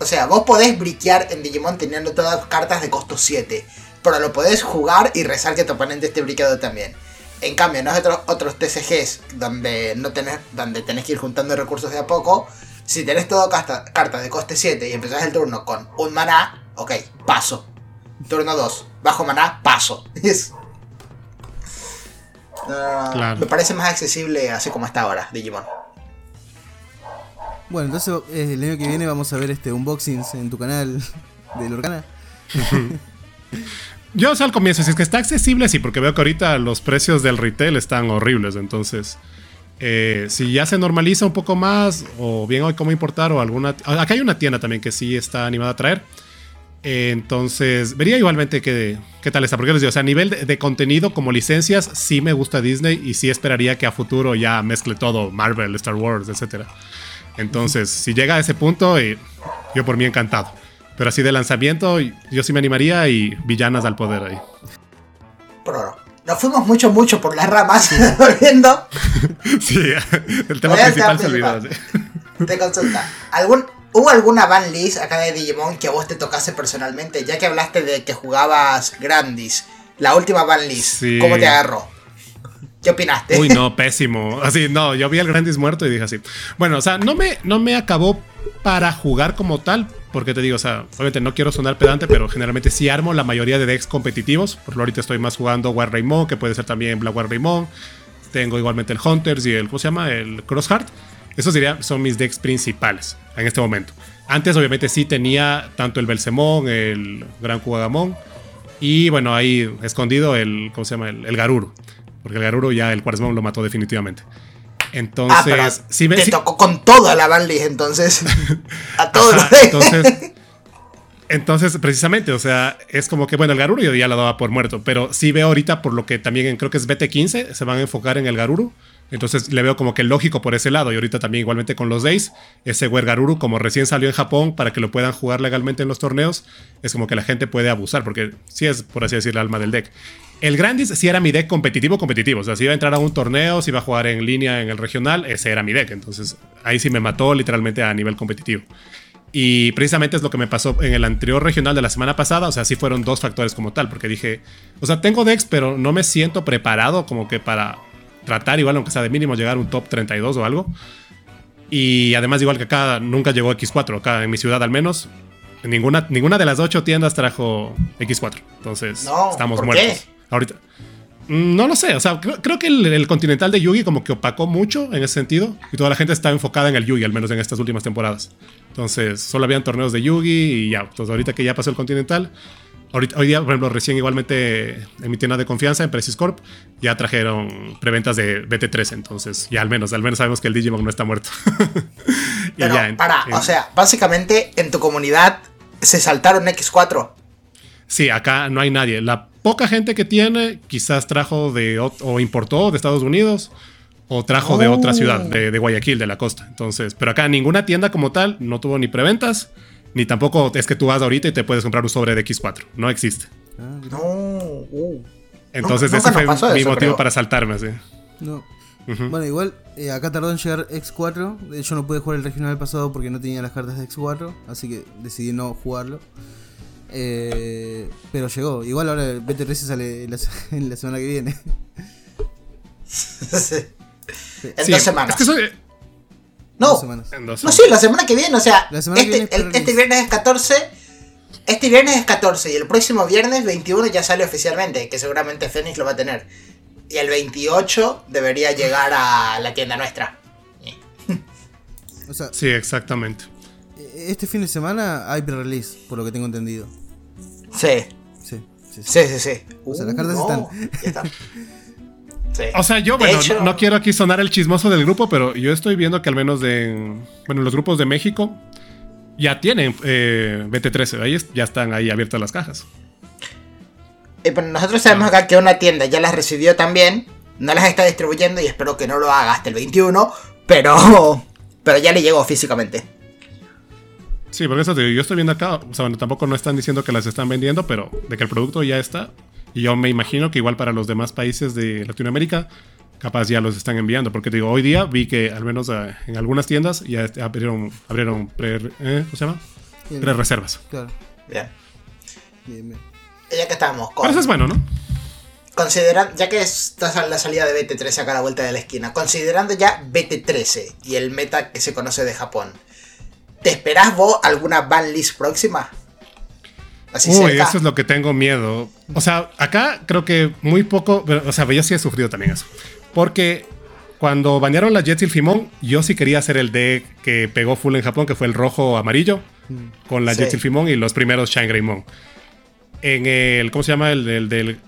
O sea, vos podés briquear en Digimon teniendo todas cartas de costo 7. Pero lo podés jugar y rezar que tu oponente esté briqueado también. En cambio, en otros, otros TCGs donde, no tenés, donde tenés que ir juntando recursos de a poco, si tenés todo cartas de coste 7 y empezás el turno con un maná, ok, paso. Turno 2, bajo maná, paso. Me parece más accesible así como está ahora, Digimon. Bueno, entonces eh, el año que viene vamos a ver este unboxings en tu canal de Lorcana. Yo, o al comienzo, si es que está accesible, sí, porque veo que ahorita los precios del retail están horribles. Entonces, eh, si ya se normaliza un poco más, o bien hay cómo importar, o alguna. Acá hay una tienda también que sí está animada a traer. entonces, vería igualmente qué, qué tal está. Porque les digo, o sea, a nivel de, contenido como licencias, sí me gusta Disney y sí esperaría que a futuro ya mezcle todo: Marvel, Star Wars, etcétera. Entonces, si llega a ese punto, eh, yo por mí encantado. Pero así de lanzamiento, yo sí me animaría y villanas al poder ahí. Pero nos fuimos mucho, mucho por las ramas, volviendo. sí, el tema principal se olvidó. Te consulta. ¿Algún, ¿Hubo alguna ban list acá de Digimon que a vos te tocase personalmente? Ya que hablaste de que jugabas Grandis, la última ban list, ¿cómo te agarró? ¿Qué opinaste? Uy, no, pésimo. Así, no, yo vi al Grandis muerto y dije así. Bueno, o sea, no me, no me acabó para jugar como tal, porque te digo, o sea, obviamente no quiero sonar pedante, pero generalmente sí armo la mayoría de decks competitivos. Por lo ahorita estoy más jugando War Raymond, que puede ser también Black War Raymond. Tengo igualmente el Hunters y el, ¿cómo se llama? El Crossheart. Esos diría son mis decks principales en este momento. Antes, obviamente, sí tenía tanto el Belsemón, el Gran Kugagamon. Y bueno, ahí escondido el, ¿cómo se llama? El, Garuru. Porque el Garuru ya el Quaresmon lo mató definitivamente. Entonces, ah, si me, te tocó con toda la Banlist, entonces. a todos entonces, entonces, precisamente, o sea, es como que, bueno, el Garuru yo ya lo daba por muerto, pero sí veo ahorita, por lo que también creo que es BT15, se van a enfocar en el Garuru. Entonces le veo como que lógico por ese lado. Y ahorita también igualmente con los Days, ese Garuru, como recién salió en Japón, para que lo puedan jugar legalmente en los torneos, es como que la gente puede abusar, porque sí es, por así decir, el alma del deck. El Grandis sí era mi deck competitivo, competitivo. O sea, si iba a entrar a un torneo, si iba a jugar en línea en el regional, ese era mi deck. Entonces ahí sí me mató literalmente a nivel competitivo. Y precisamente es lo que me pasó en el anterior regional de la semana pasada. O sea, sí fueron dos factores como tal, porque dije, o sea, tengo decks, pero no me siento preparado como que para tratar igual, aunque sea de mínimo, llegar a un top 32 o algo. Y además, igual que acá nunca llegó X4, acá en mi ciudad al menos, ninguna, ninguna de las ocho tiendas trajo X4. Entonces, estamos muertos. Ahorita. Mm, no lo sé, o sea, creo, que el, continental de Yugi como que opacó mucho en ese sentido y toda la gente está enfocada en el Yugi, al menos en estas últimas temporadas. Entonces, solo habían torneos de Yugi y ya, entonces ahorita que ya pasó el continental, hoy día, por ejemplo, recién igualmente en mi tienda de confianza, en Precis Corp, ya trajeron preventas de BT3, entonces ya al menos, al menos sabemos que el Digimon no está muerto. Pero, para, o sea, básicamente en tu comunidad se saltaron X4. Sí, acá no hay nadie. La poca gente que tiene, quizás trajo de o importó de Estados Unidos o trajo de otra ciudad, oh. de, Guayaquil, de la costa. Entonces, pero acá ninguna tienda como tal no tuvo ni preventas, ni tampoco es que tú vas ahorita y te puedes comprar un sobre de X4. No existe. Ah, no. Uh. Entonces, ese fue mi motivo para saltarme así. No. Bueno, igual eh, acá tardó en llegar X4. Yo no pude jugar el regional pasado porque no tenía las cartas de X4, así que decidí no jugarlo. Eh, pero llegó. Igual ahora el BT13 sale la, en la semana que viene. En dos semanas. No, no, sí, la semana que viene. O sea, este, este viernes es 14. Este viernes es 14 y el próximo viernes 21 ya sale oficialmente, que seguramente Fénix lo va a tener. Y el 28 debería llegar a la tienda nuestra. sí, exactamente este fin de semana hay pre-release, por lo que tengo entendido. Sí. Sí, sí, sí. sí, O sea, las cartas uh, están. O sea, yo, bueno, no, quiero aquí sonar el chismoso del grupo, pero yo estoy viendo que al menos de. Bueno, los grupos de México ya tienen eh, BT13. Ahí ya están ahí abiertas las cajas. Y bueno, nosotros sabemos acá que una tienda ya las recibió también. No las está distribuyendo y espero que no lo haga hasta el 21. Pero. Pero ya le llegó físicamente. Sí, porque eso yo estoy viendo acá, o sea, tampoco no están diciendo que las están vendiendo, pero de que el producto ya está. Y yo me imagino que igual para los demás países de Latinoamérica capaz ya los están enviando. Porque digo, hoy día vi que al menos eh, en algunas tiendas ya abrieron, abrieron pre, eh, ¿cómo se llama? Bien. Pre-reservas. Claro, Bien. bien, bien. Y Ya que estamos con. Pero eso es bueno, ¿no? Considerando, ya que está la salida de BT13 acá a la vuelta de la esquina, considerando ya BT13 y el meta que se conoce de Japón, ¿te esperás vos alguna ban list próxima? Así Uy, cerca. eso es lo que tengo miedo. O sea, acá creo que muy poco, pero, o sea, yo sí he sufrido también eso. Porque cuando banearon la Jets y el Fimón, yo sí quería hacer el deck que pegó full en Japón, que fue el rojo amarillo, con la Sí. Jets y el Fimón y los primeros Shine Greymon. En el, ¿cómo se llama? El, del- del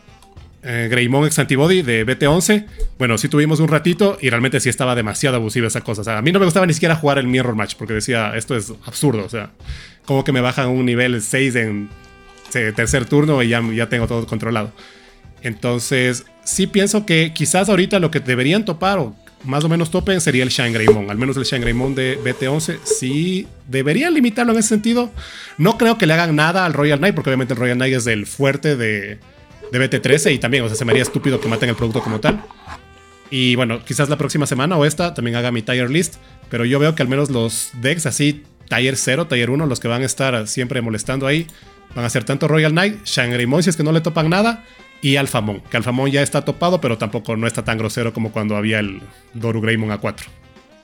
eh, Greymon X Antibody de BT11. Bueno, sí tuvimos un ratito y realmente sí estaba demasiado abusiva esa cosa. O sea, a mí no me gustaba ni siquiera jugar el Mirror Match porque decía, esto es absurdo. O sea, como que me bajan un nivel 6 en tercer turno y ya, ya tengo todo controlado. Entonces, sí pienso que quizás ahorita lo que deberían topar o más o menos topen sería el Shine Greymon. Al menos el Shine Greymon de BT11. Sí, deberían limitarlo en ese sentido. No creo que le hagan nada al Royal Knight, porque obviamente el Royal Knight es el fuerte de, de BT13 y también, o sea, se me haría estúpido que maten el producto como tal. Y bueno, quizás la próxima semana o esta también haga mi tier list. Pero yo veo que al menos los decks así, tier 0, tier 1, los que van a estar siempre molestando ahí, van a ser tanto Royal Knight, Shangri-Mon si es que no le topan nada, y Alphamon. Que Alphamon ya está topado, pero tampoco no está tan grosero como cuando había el Doru Greymon A4.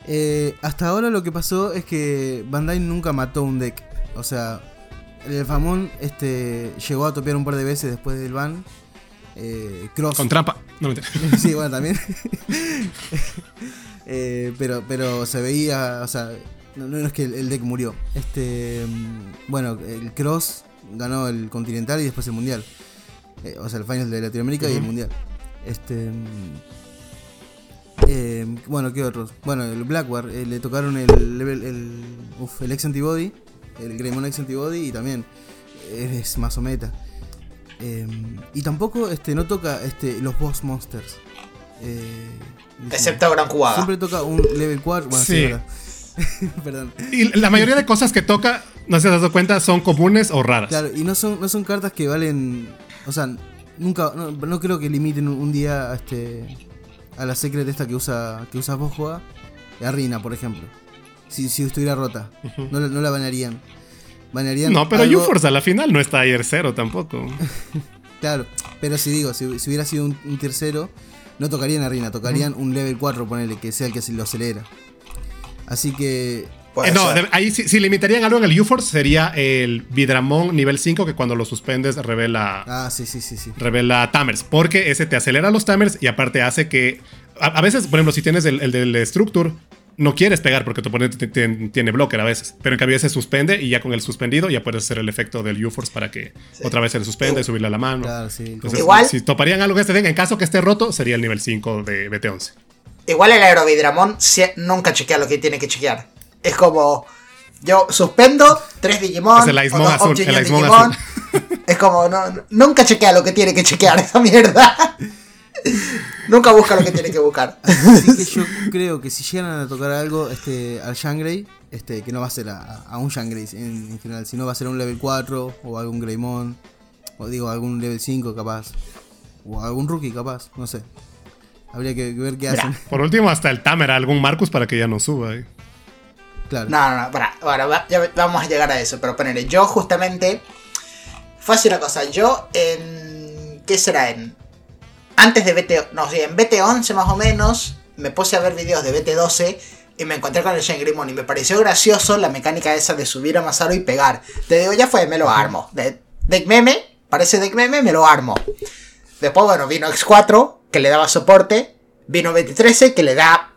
Eh, hasta ahora lo que pasó es que Bandai nunca mató un deck. O sea, el Famón este, llegó a topear un par de veces después del ban. Eh, Cross. Con trampa. No, mentira. sí, bueno, también. Eh, pero, pero se veía, o sea, no, no es que el, el deck murió. Este, mm, bueno, el Cross ganó el Continental y después el Mundial. Eh, o sea, el Final de Latinoamérica y el. Mundial. Este, mm, eh, bueno, ¿qué otros? Bueno, el Blackwar, eh, le tocaron el level, el, uf, el X Antibody, el Greymon X Antibody y también es más o meta. Eh, y tampoco este, no toca este, los boss monsters. Eh, Excepto Gran Cubada. Siempre toca un level 4. Bueno, sí, Sí. Perdón. Y la mayoría de cosas que toca, no se has dado cuenta, son comunes o raras. Claro, y no son, no son cartas que valen. O sea, nunca. No, no creo que limiten un, un día a, este, a la secret esta que usa que usa vos, Joa, A Rina, por ejemplo. Si, si estuviera rota. no, la- no la banearían. Banearían. No, pero algo- UForce a la final no está ayer cero tampoco. Claro, pero si digo, si, si hubiera sido un, un tercero, no tocarían a Rina, tocarían un level 4, ponele, que sea el que se lo acelera. Así que. Eh, no, ahí si, si limitarían algo en el UForce sería el Vidramon nivel 5 que cuando lo suspendes revela, Ah, sí, sí, sí, sí. revela Tamers. Porque ese te acelera los Tamers y aparte hace que... A, a veces, por ejemplo, si tienes el, el del Structure, no quieres pegar porque tu oponente te- te- tiene blocker a veces. Pero en cambio ese suspende y ya con el suspendido ya puedes hacer el efecto del UForce para que otra vez se le suspenda y subirle a la mano. Claro, sí. Entonces, Igual- si toparían algo que este deck, en caso que esté roto, sería el nivel 5 de BT11. Igual el Aerovidramon sie- nunca chequea lo que tiene que chequear. Es como. Yo suspendo tres Digimon. Es el dos azul, el Digimon. Es como, no- nunca chequea lo que tiene que chequear esa mierda. nunca busca lo que tiene que buscar. Así que yo creo que si llegan a tocar algo este, al Shangri, este, que no va a ser a, a un Shangri en, en general, sino va a ser un level 4 o algún Greymon, o digo algún level 5 capaz, o algún rookie capaz, no sé. Habría que ver qué hacen. Por último, hasta el Tamer, algún Marcus para que ya no suba. ¿eh? Claro. No, no, no, para, ahora va- ya vamos a llegar a eso, pero ponele, yo justamente, fue así una cosa, yo en, ¿qué será? En, antes de BT, no, sí, en BT11 más o menos, me puse a ver videos de BT12 y me encontré con el Shengrimon y me pareció gracioso la mecánica esa de subir a Masaru y pegar. Te digo, ya fue, me lo armo. De, deck meme, parece deck meme, me lo armo. Después, bueno, vino X4, que le daba soporte, vino BT13, que le da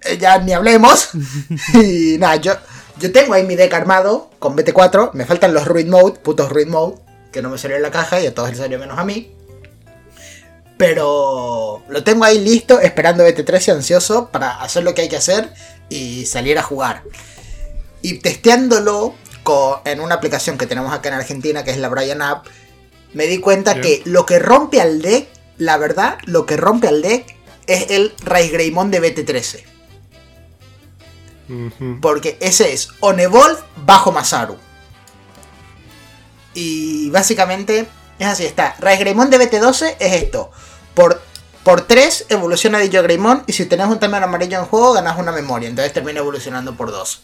eh, ya ni hablemos. y nada, yo, yo tengo ahí mi deck armado con BT4. Me faltan los Ruin Mode, putos Ruin Mode, que no me salió en la caja y a todos les salió menos a mí. Pero lo tengo ahí listo, esperando BT13 ansioso para hacer lo que hay que hacer y salir a jugar. Y testeándolo co- en una aplicación que tenemos acá en Argentina, que es la Brian App, me di cuenta Bien. que lo que rompe al deck, la verdad, lo que rompe al deck es el Rice Greymon de BT13. Ujú. Porque ese es Onevolve bajo Masaru. Y básicamente es así, está. Rice Greymon de BT12 es esto. Por Por 3 evoluciona Dicho Greymon y si tenés un Tamer amarillo en juego ganas una memoria, entonces termina evolucionando por 2.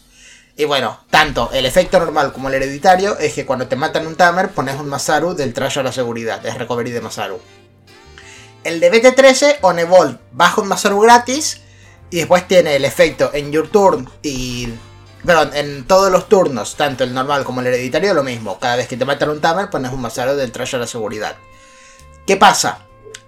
Y bueno, tanto el efecto normal como el hereditario es que cuando te matan un Tamer pones un Masaru del traje a la seguridad, es recovery de Masaru. El de BT13 on Evolve baja un Masaru gratis y después tiene el efecto en Your Turn y... Perdón, en todos los turnos, tanto el normal como el hereditario, lo mismo. Cada vez que te matan un Tamer pones un Masaru del traje a la seguridad. ¿Qué pasa?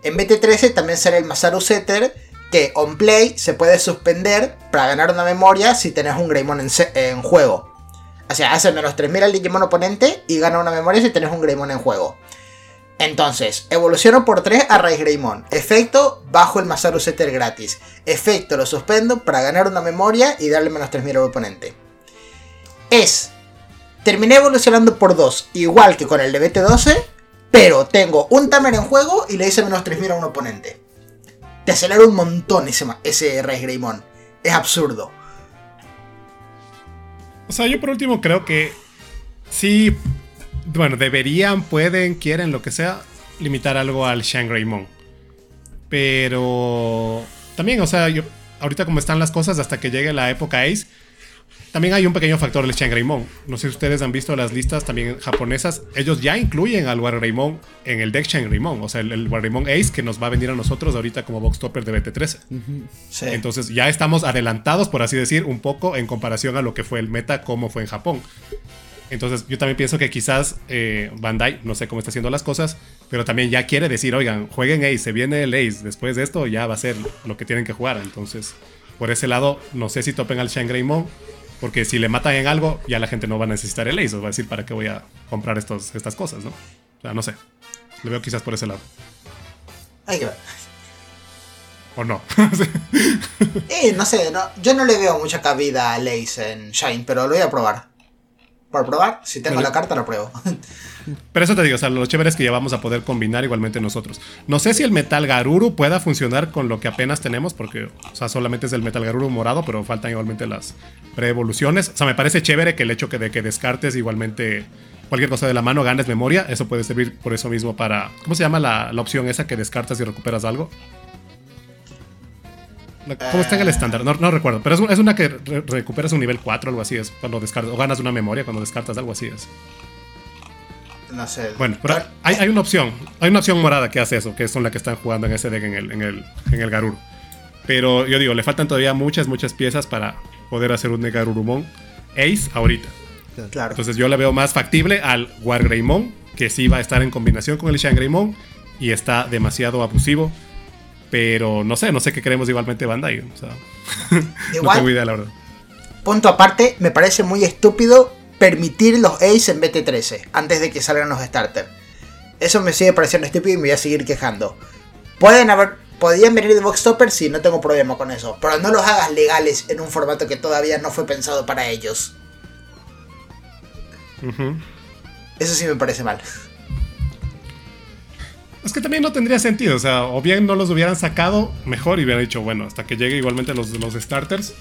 En BT13 también sale el Masaru Setter que on play se puede suspender para ganar una memoria si tenés un Greymon en, juego. O sea, hace menos 3000 al Digimon oponente y gana una memoria si tenés un Greymon en juego. Entonces, evoluciono por 3 a Raíz Greymon. Efecto, bajo el Masaru Setter gratis. Efecto, lo suspendo para ganar una memoria y darle menos 3000 al oponente. Es, terminé evolucionando por 2, igual que con el de BT12, pero tengo un Tamer en juego y le hice menos 3000 a un oponente te acelera un montón ese, ese Rey Greymon. Es absurdo. O sea, yo por último creo que sí, bueno, deberían, pueden, quieren, lo que sea, limitar algo al Shang Greymon. Pero también, o sea, yo, ahorita como están las cosas, hasta que llegue la época Ace, también hay un pequeño factor del Shangreimon. No sé si ustedes han visto las listas también japonesas. Ellos ya incluyen al Wargreymon en el deck Shangreimon. O sea, el, el Wargreymon Ace que nos va a venir a nosotros ahorita como box topper de BT13. Entonces ya estamos adelantados, por así decir, un poco en comparación a lo que fue el meta, como fue en Japón. Entonces yo también pienso que quizás eh, Bandai, no sé cómo está haciendo las cosas, pero también ya quiere decir, oigan, jueguen Ace, se viene el Ace, después de esto ya va a ser lo que tienen que jugar. Entonces, por ese lado, no sé si topen al Shangreimon porque si le matan en algo, ya la gente no va a necesitar el Ace. va a decir, ¿para qué voy a comprar estos, estas cosas, no? O sea, no sé. Le veo quizás por ese lado. Hay que ver. ¿O no? eh, no sé, no, yo no le veo mucha cabida al Ace en Shine, pero lo voy a probar por probar. Si tengo la carta, la pruebo. Pero eso te digo, o sea, lo chévere es que ya vamos a poder combinar igualmente nosotros. No sé si el Metal Garuru pueda funcionar con lo que apenas tenemos, porque, o sea, solamente es el Metal Garuru morado, pero faltan igualmente las pre-evoluciones. O sea, me parece chévere que el hecho que de que descartes igualmente cualquier cosa de la mano, ganes memoria, eso puede servir por eso mismo para. ¿Cómo se llama la, la opción esa que descartas y recuperas algo? ¿Cómo está en el estándar? No, recuerdo. Pero es, una que recuperas un nivel 4 o algo así. Es cuando descartas. O ganas una memoria cuando descartas algo así. Es. No sé. Bueno, pero hay, una opción. Hay una opción morada que hace eso. Que es la que están jugando en ese deck en el, en el, en el Garuru. Pero yo digo, le faltan todavía muchas, muchas piezas para poder hacer un Garurumon Ace ahorita. Claro. Entonces yo le veo más factible al Wargreymon. Que sí va a estar en combinación con el Shangreymon. Y está demasiado abusivo. Pero no sé, no sé qué queremos igualmente Bandai. O sea, no tengo idea, la verdad. Punto aparte, me parece muy estúpido permitir los Ace en BT13 antes de que salgan los starters. Eso me sigue pareciendo estúpido y me voy a seguir quejando. Pueden haber, podían venir de Box Topper, sí, no tengo problema con eso. Pero no los hagas legales en un formato que todavía no fue pensado para ellos. Eso sí me parece mal. Es que también no tendría sentido, o sea, o bien no los hubieran sacado mejor y hubieran dicho, bueno, hasta que llegue igualmente los, los starters.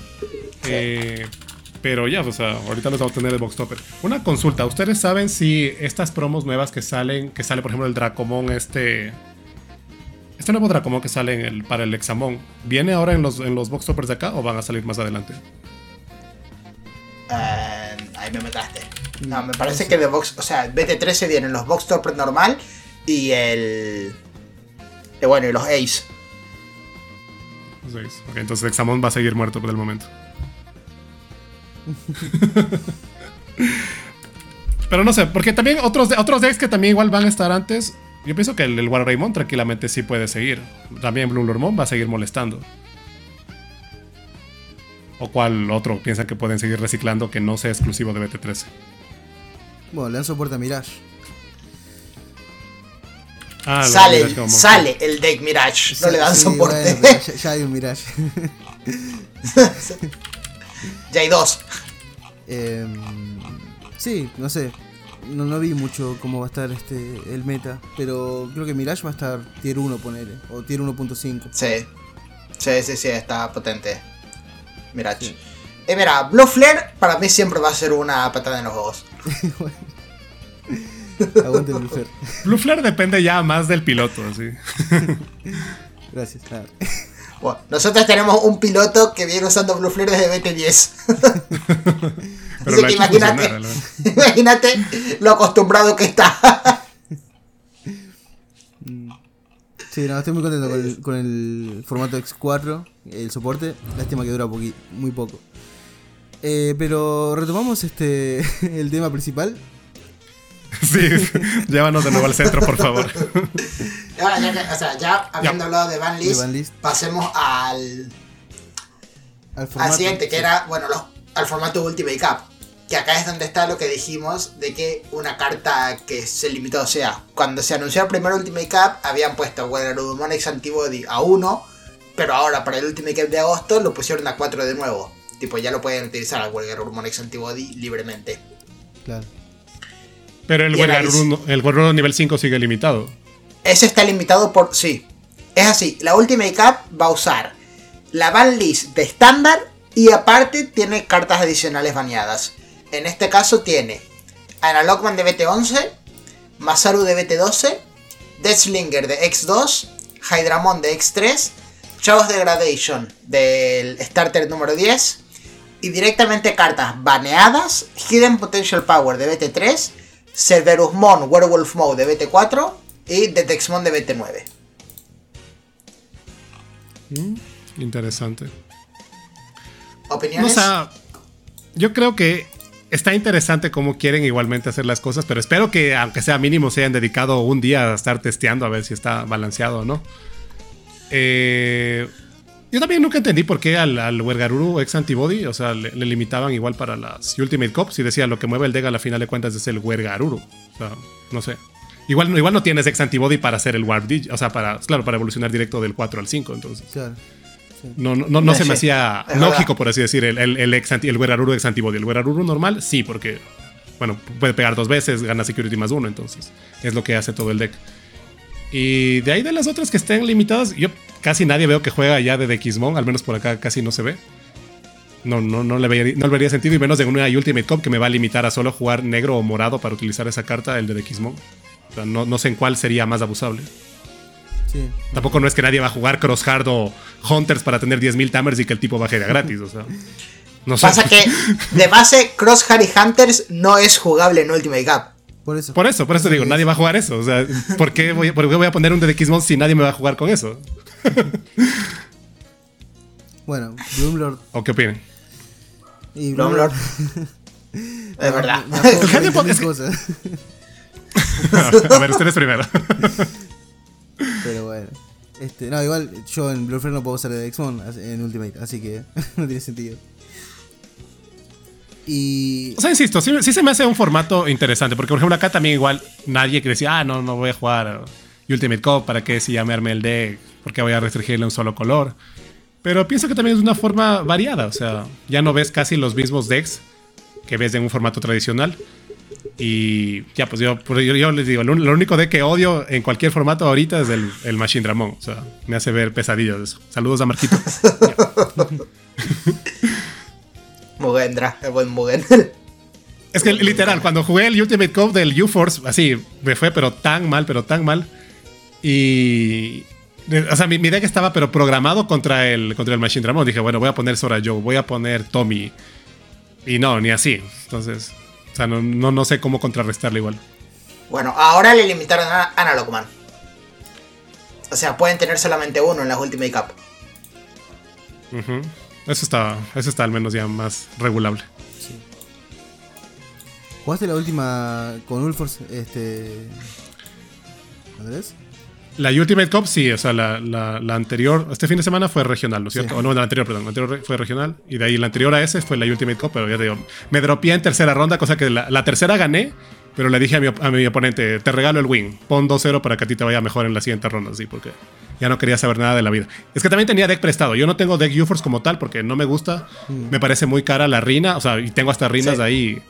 Eh, pero ya, o sea, ahorita los vamos a tener de Box Topper. Una consulta, ¿ustedes saben si estas promos nuevas que salen, que sale por ejemplo el Dracomon este... Este nuevo Dracomon que sale en el, para el Examon, ¿viene ahora en los, en los Box Toppers de acá o van a salir más adelante? Eh, ahí me metaste. No, me parece que de Box, o sea, BT13 viene en los Box Toppers normal y el. Y bueno, y los Ace. Los Ace. Ok, entonces Examon va a seguir muerto por el momento. Pero no sé, porque también otros, otros decks que también igual van a estar antes. Yo pienso que el, el War Raymond tranquilamente sí puede seguir. También Blue Lormon va a seguir molestando. ¿O cuál otro piensan que pueden seguir reciclando que no sea exclusivo de BT13? Bueno, le dan soporte a Mirage. Ah, sale, sale el deck Mirage, no le dan soporte. ya, hay un Mirage. ya hay dos. Em, sí, no sé. No, no, vi mucho cómo va a estar este el meta, pero creo que Mirage va a estar tier 1, ponele, o tier 1.5. Sí. Sí, sí, sí, está potente. Mirage. Eh, mira, Blue Flare para mí siempre va a ser una patada en los ojos. Aguante Blue Flare. Blue Flare depende ya más del piloto, sí. Gracias. nada. Bueno, nosotros tenemos un piloto que viene usando Blue Flare desde BT10. Pero Así que imagínate, funcionar, imagínate lo acostumbrado que está. Sí, no, estoy muy contento con el, con el formato X4, el soporte. Lástima que dura muy poco. Eh, pero retomamos este el tema principal. Sí, llévanos de nuevo al centro, por favor. Ahora, ya, que- o sea, ya habiendo hablado de Van List, De Van List. pasemos al, Al, al formato, siguiente, que sí. era, bueno, los- al formato Ultimate Cup. Que acá es donde está lo que dijimos de que una carta que se limitó. O sea, cuando se anunció el primer Ultimate Cup, habían puesto Monix Antibody a 1, pero ahora para el Ultimate Cup de agosto lo pusieron a 4 de nuevo. Tipo, ya lo pueden utilizar al Monix Antibody libremente. Claro. Pero el Guerrero el Guerrero nivel 5 sigue limitado. Ese está limitado por. Sí. Es así. La Ultimate Cup va a usar la ban list de estándar y aparte tiene cartas adicionales baneadas. En este caso tiene Analogman de BT11, Masaru de BT12, Deathslinger de X2, Hydramon de X3, Chaos Degradation del starter número 10 y directamente cartas baneadas, Hidden Potential Power de BT3, Cerberusmon Werewolf Mode de BT4 y Detexmon de BT9. Interesante. No, ¿Opiniones? o sea, yo creo que está interesante cómo quieren igualmente hacer las cosas, pero espero que, aunque sea mínimo, se hayan dedicado un día a estar testeando a ver si está balanceado o no. Eh, yo también nunca entendí por qué al, al Wergaruru ex Antibody, o sea, le, le limitaban igual para las Ultimate Cups y decía lo que mueve el Dega a la final de cuentas es el Wergaruru. O sea, no sé. Igual, no- igual no tienes ex Antibody para hacer el Warp Dig, o sea, para, claro, para evolucionar directo del 4 al 5, entonces. Claro. No, no, no, no se me hacía es lógico, verdad. por así decir, el, el, el, ex anti- el Weraruru ex antibody. El Weraruru normal, sí, porque, bueno, puede pegar dos veces, gana security más uno, entonces es lo que hace todo el deck. Y de ahí de las otras que estén limitadas, yo casi nadie veo que juega ya de Dexmon, al menos por acá casi no se ve. No, no, no le vería, no le vería sentido, y menos en una Ultimate Cup que me va a limitar a solo jugar negro o morado para utilizar esa carta, el de Dexmon. O sea, no, no sé en cuál sería más abusable. Sí. Tampoco no es que nadie va a jugar Crosshard o Hunters para tener 10.000 Tamers y que el tipo baje de gratis, o sea. No sé. Pasa que de base Cross Harry Hunters no es jugable en Ultimate Cup. Por eso. Por eso, por eso digo, nadie va a jugar eso. O sea, ¿por qué voy, por qué voy a poner un DDXmon si nadie me va a jugar con eso? Bueno, Bloomlord ¿O qué opinan? y Bloomlord. Es verdad. Me acuerdo de Gente, 20.000 es que- cosas. A ver, ustedes primero. Pero bueno. Este, no, igual yo en Bloodflare no puedo usar de X-Mon en Ultimate, así que no tiene sentido. Y. O sea, insisto, sí, sí se me hace un formato interesante, porque por ejemplo acá también igual nadie que decía, ah, no, no voy a jugar Ultimate Cup, ¿para qué si llamarme el deck? ¿Por qué voy a restringirle un solo color? Pero pienso que también es una forma variada, o sea, ya no ves casi los mismos decks que ves en un formato tradicional. Y ya, pues yo, por- yo, yo les digo, lo, lo único deck que odio en cualquier formato ahorita es el, el Machine Dramon. O sea, me hace ver pesadillas eso. Saludos a Marquito. Mugendra, el buen Mugen. Es que literal, cuando jugué el Ultimate Cup del U-Force, así, me fue pero tan mal, pero tan mal. Y... O sea, mi, mi deck estaba pero programado contra el, contra el Machine Dramon. Dije, bueno, voy a poner Sora Joe, voy a poner Tommy. Y no, ni así. Entonces, o sea, no, no, no sé cómo contrarrestarle igual. Bueno, ahora le limitaron a Analogman. O sea, pueden tener solamente uno en las Ultimate Cup. Ujú. Eso está, eso está al menos ya más regulable. ¿Jugaste la última con Ulforce? Este. ¿Andrés? La Ultimate Cup, sí, o sea, la, la- la anterior, este fin de semana fue regional, ¿no es cierto? Sí. O no, la anterior, perdón, la anterior fue regional. Y de ahí la anterior a ese fue la Ultimate Cup, pero ya te digo, me dropeé en tercera ronda, cosa que la, la tercera gané, pero le dije a mi, a mi oponente, te regalo el win, pon 2-0 para que a ti te vaya mejor en la siguiente ronda, sí, porque ya no quería saber nada de la vida. Es que también tenía deck prestado, yo no tengo deck UForce como tal, porque no me gusta, me parece muy cara la Rina, o sea, y tengo hasta Rinas Sí. ahí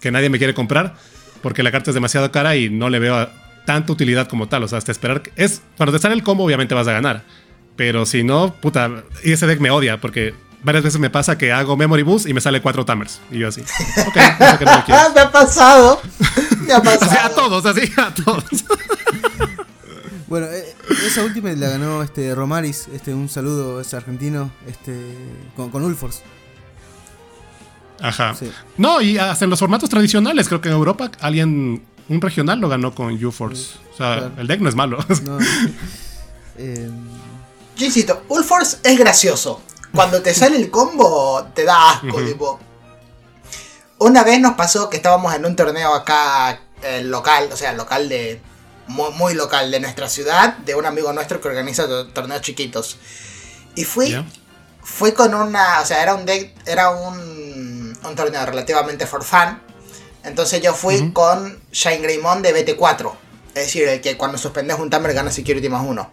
que nadie me quiere comprar, porque la carta es demasiado cara y no le veo a- tanta utilidad como tal. O sea, hasta esperar. que- Es, cuando te sale el combo, obviamente vas a ganar. Pero si no, puta. Y ese deck me odia, porque varias veces me pasa que hago Memory Boost y me sale cuatro Tamers. Y yo así. Ok, eso que no lo quiero. Ah, me ha pasado. Me ha O sea, a pasado. todos, así, a todos. Bueno, eh, esa última la ganó este Romaris, este un saludo, es argentino, este con, con Ulfors. Ajá. Sí. No, y hasta en los formatos tradicionales, creo que en Europa alguien, un regional lo ganó con UForce. O sea, Claro. el deck no es malo. No. Eh, Yo insisto, Ulforce es gracioso. Cuando te sale el combo, te da asco, tipo. Una vez nos pasó que estábamos en un torneo acá eh, local, o sea, local de. Muy, muy local de nuestra ciudad, de un amigo nuestro que organiza to- torneos chiquitos. Y fui, fui con una. O sea, era un deck. Era un. Un torneo relativamente for fun. Entonces yo fui con Shine Greymon de BT4. Es decir, el que cuando suspendes un timer gana Security más uno.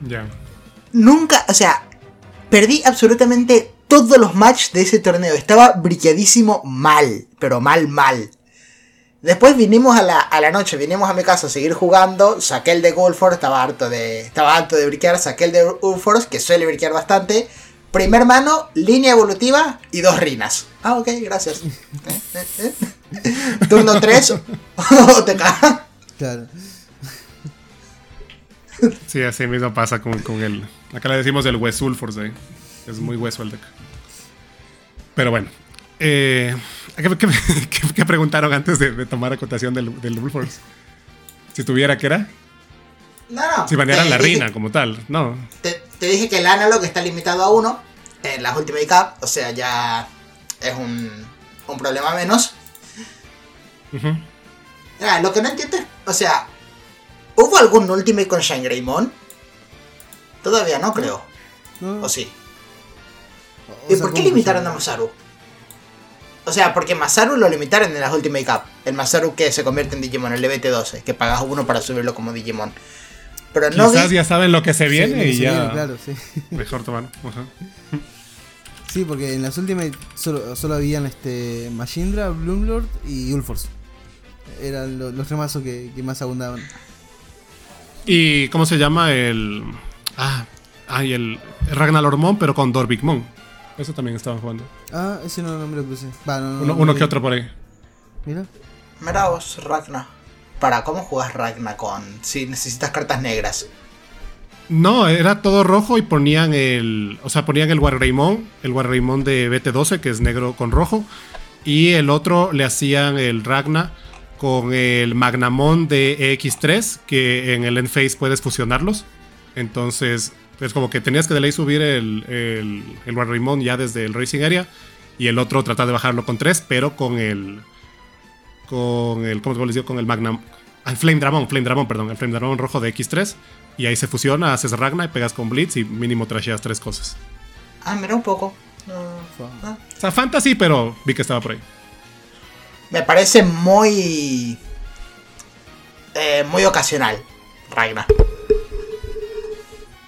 Ya. Nunca, o sea, perdí absolutamente todos los matches de ese torneo. Estaba brilladísimo mal, pero mal, mal. Después vinimos a la, a la noche, vinimos a mi casa a seguir jugando. Saqué el de Gulford, estaba harto de, estaba harto de briquear. Saqué el de Gulford, que suele briquear bastante. Primer mano, línea evolutiva y dos rinas. Ah, ok, gracias. Eh, eh, eh. Turno 3, OTK. claro. Sí, así mismo pasa con, con el. Acá le decimos el Wesulforce. ¿eh? Es muy hueso el deck. Pero bueno. Eh, ¿qué, qué- qué- qué preguntaron antes de, de tomar acotación del, del? Si tuviera que era. No, no. Si banearan te la reina como tal. No. Te, te dije que el analog está limitado a uno en las Ultimate Cup, o sea, ya es un, un problema menos. Ah, lo que no entiendo es, o sea, ¿hubo algún Ultimate con Shangreymon? Todavía no creo, No, o sí. o ¿Y sea, por qué ¿cómo limitaron a Masaru? O sea, porque Masaru lo limitaron en las Ultimate Cup. El Masaru que se convierte en Digimon, el EBT12, que pagas uno para subirlo como Digimon. Pero no Quizás vi- ya saben lo que se viene que y se ya. viene, claro, sí. Mejor tomar. Ajá. Sí, porque en las últimas solo, solo habían este Machindra, Bloomlord y Ulforce. Eran lo- los remazos que, que más abundaban. ¿Y cómo se llama el. Ah, ay, el Ragnar Hormón, pero con Dorvigmon. Eso también estaban jugando. Ah, ese no, no me lo puse. Va, no, no, Uno, no uno lo que otro por ahí. Mira. Mira vos, Ragna. ¿Para cómo jugás Ragna con si necesitas cartas negras? No, era todo rojo y ponían el. O sea, ponían el Warreimon, el Warreimon de BT12, que es negro con rojo. Y el otro le hacían el Ragna con el Magnamon de EX3, que en el Endphase puedes fusionarlos. Entonces, es como que tenías que de ley subir el, el, el ya desde el Racing Area. Y el otro tratar de bajarlo con 3, pero con el. Con el. ¿Cómo les digo? Con el Magnam. El Flame Dramon, Flame Dramon, perdón. El Flame Dramon rojo de X3. Y ahí se fusiona, haces Ragna y pegas con Blitz y mínimo trasheas tres cosas. Ah, mira un poco. No, ah. O sea, fantasy, pero vi que estaba por ahí. Me parece muy. eh, muy ocasional, Ragna.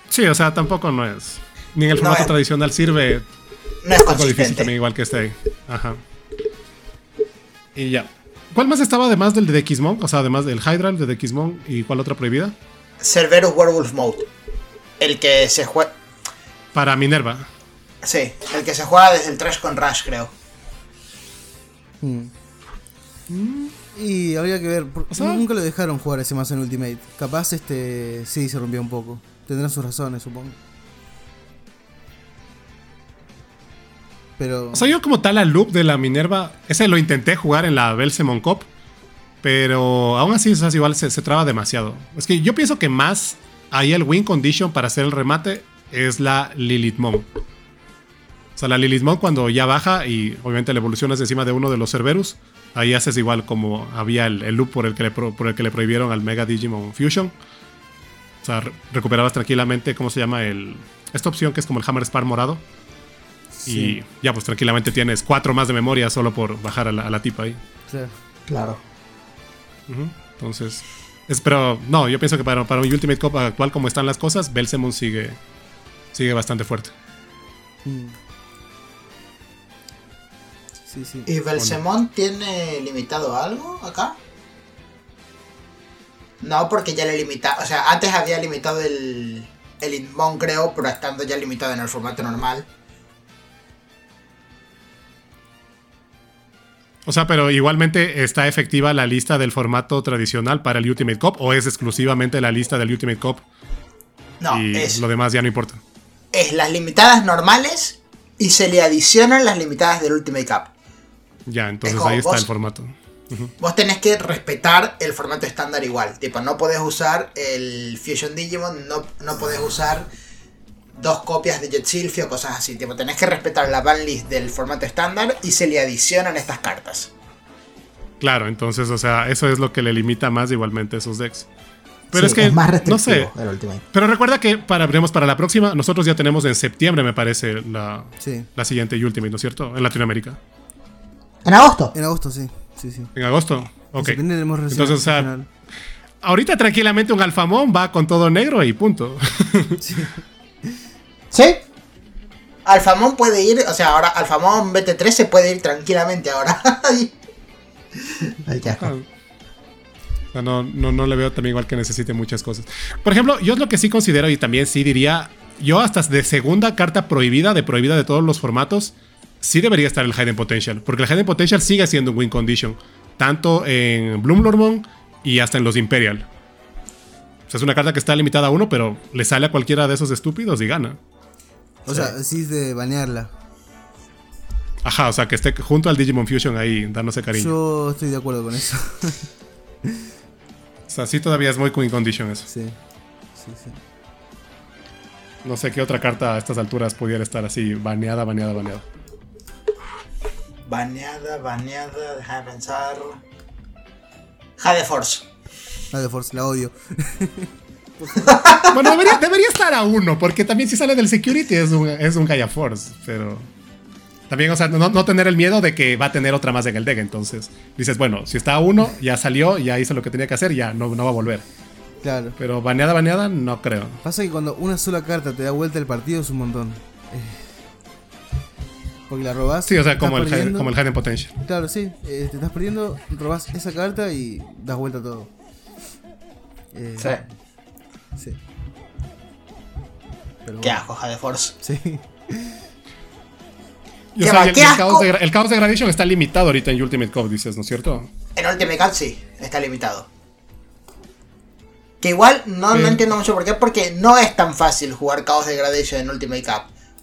Sí, o sea, tampoco no es. Ni en el formato tradicional sirve. No es Un poco difícil también, igual que este ahí. Ajá. Y ya. ¿Cuál más estaba además del de Xmon? O sea, además del Hydra, el de Xmon y cuál otra prohibida? Cerberus Werewolf Mode. El que se juega. Para Minerva. Sí, el que se juega desde el Trash con Rush, creo. Mm. Y habría que ver. por- O sea- nunca lo dejaron jugar ese mazo en Ultimate. Capaz este sí se rompió un poco. Tendrán sus razones, supongo. Pero. O sea, yo como tal al loop de la Minerva, ese lo intenté jugar en la Belsemon Cup, pero aún así, o igual se, traba demasiado. Es que yo pienso que más ahí el win condition para hacer el remate es la Lilithmon. O sea, la Lilithmon cuando ya baja y obviamente le evolucionas encima de uno de los Cerberus, ahí haces igual como había el, loop por el, que le por el que le prohibieron al Mega Digimon Fusion. O sea, re- recuperabas tranquilamente, ¿cómo se llama? El, esta opción que es como el Hammer Spar morado. Sí, Y ya, pues tranquilamente tienes cuatro más de memoria solo por bajar a la, a la tipa ahí. claro. Claro. Entonces, es, pero no, yo pienso que para, para un Ultimate Cup actual, como están las cosas, Belsemon sigue, sigue bastante fuerte. Mm. Sí, sí. ¿Y Belsemon tiene limitado algo acá? No, porque ya le limita. O sea, antes había limitado el. El Inmon, creo, pero estando ya limitado en el formato normal. O sea, pero igualmente está efectiva la lista del formato tradicional para el Ultimate Cup o es exclusivamente la lista del Ultimate Cup No, y es, lo demás ya no importa. es las limitadas normales y se le adicionan las limitadas del Ultimate Cup. Ya, entonces ahí está vos- el formato. Vos tenés que respetar el formato estándar igual. Tipo, no podés usar el Fusion Digimon, no, no podés usar dos copias de Jet Silphie o cosas así. Tipo, tenés que respetar la banlist del formato estándar y se le adicionan estas cartas. Claro, entonces, o sea, eso es lo que le limita más igualmente esos decks. Pero Sí, es que, más no sé. restrictivo el Ultimate. Pero recuerda que para, veremos para la próxima, nosotros ya tenemos en septiembre, me parece, la, Sí. la siguiente Ultimate, ¿no es cierto? En Latinoamérica. En agosto. En agosto, sí. Sí, sí. En agosto. En Ok. recién Entonces, o sea, ahorita tranquilamente un Alfamón va con todo negro y punto. ¿Sí? Alfamón puede ir, o sea, ahora Alfamón BT3 se puede ir tranquilamente ahora. Ay, sea, no, no, no le veo también igual que necesite muchas cosas. Por ejemplo, yo es lo que sí considero y también sí diría, yo hasta de segunda carta prohibida, de prohibida de todos los formatos, sí debería estar el Hidden Potential. Porque el Hidden Potential sigue siendo un win condition. Tanto en Bloomlormon y hasta en los Imperial. O sea, es una carta que está limitada a uno, pero le sale a cualquiera de esos estúpidos y gana. O sea, sí es de banearla. Ajá, o sea, que esté junto al Digimon Fusion ahí dándose cariño. Yo estoy de acuerdo con eso. O sea, sí todavía es muy win condition eso. sí. Sí, sí. No sé qué otra carta a estas alturas pudiera estar así, baneada, baneada, baneada. Baneada, baneada, déjame pensar. Jade Force. La de Force, la odio. Bueno, debería, debería estar a uno, porque también si sale del security es un, es un Gaia Force, pero... También, o sea, no, no tener el miedo de que va a tener otra más en el deck, entonces dices, bueno, si está a uno, ya salió, ya hizo lo que tenía que hacer, ya no, no va a volver. Claro. Pero baneada, baneada, no creo. Pasa que cuando una sola carta te da vuelta el partido es un montón. Eh, Porque la robás. Sí, o sea, como el, como el Hidden Potential. Claro, sí. eh, te estás perdiendo, robás esa carta y das vuelta a todo. Eh, Sí. Sí. Pero Qué bueno, asco, Jade Force. Sí. Y, o Qué sea, va- y el, qué el asco. caos de, el caos de Gradation está limitado ahorita en Ultimate Cup, dices, ¿no es cierto? En Ultimate Cup sí, está limitado. Que igual no, no entiendo mucho por qué, porque no es tan fácil jugar Chaos Degradation en Ultimate Cup.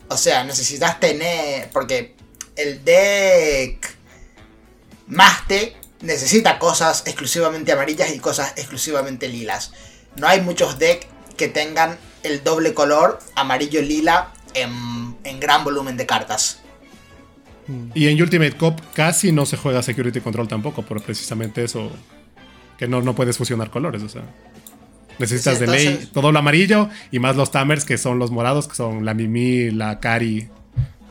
O sea, necesitas tener. Porque el deck Maste necesita cosas exclusivamente amarillas y cosas exclusivamente lilas. No hay muchos decks que tengan el doble color amarillo-lila en, en gran volumen de cartas. Y en Ultimate Cup casi no se juega Security Control tampoco, por precisamente eso. Que no, no puedes fusionar colores, o sea. Necesitas Sí, de ley todo lo amarillo y más los Tamers que son los morados, que son la Mimi, la Kari.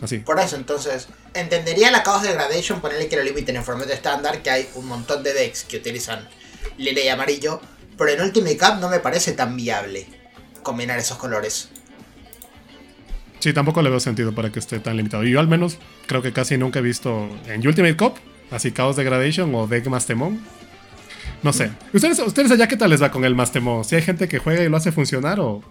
Así. Por eso, entonces, entendería la Chaos Degradation ponerle que lo limiten en formato estándar, que hay un montón de decks que utilizan lila y amarillo, pero en Ultimate Cup no me parece tan viable combinar esos colores. Sí, tampoco le veo sentido para que esté tan limitado. Y yo al menos creo que casi nunca he visto en Ultimate Cup, así Chaos Degradation o Deck Mastemon. No sé. ¿Ustedes, ¿Ustedes allá qué tal les va con el Mastemon? ¿Si hay gente que juega y lo hace funcionar o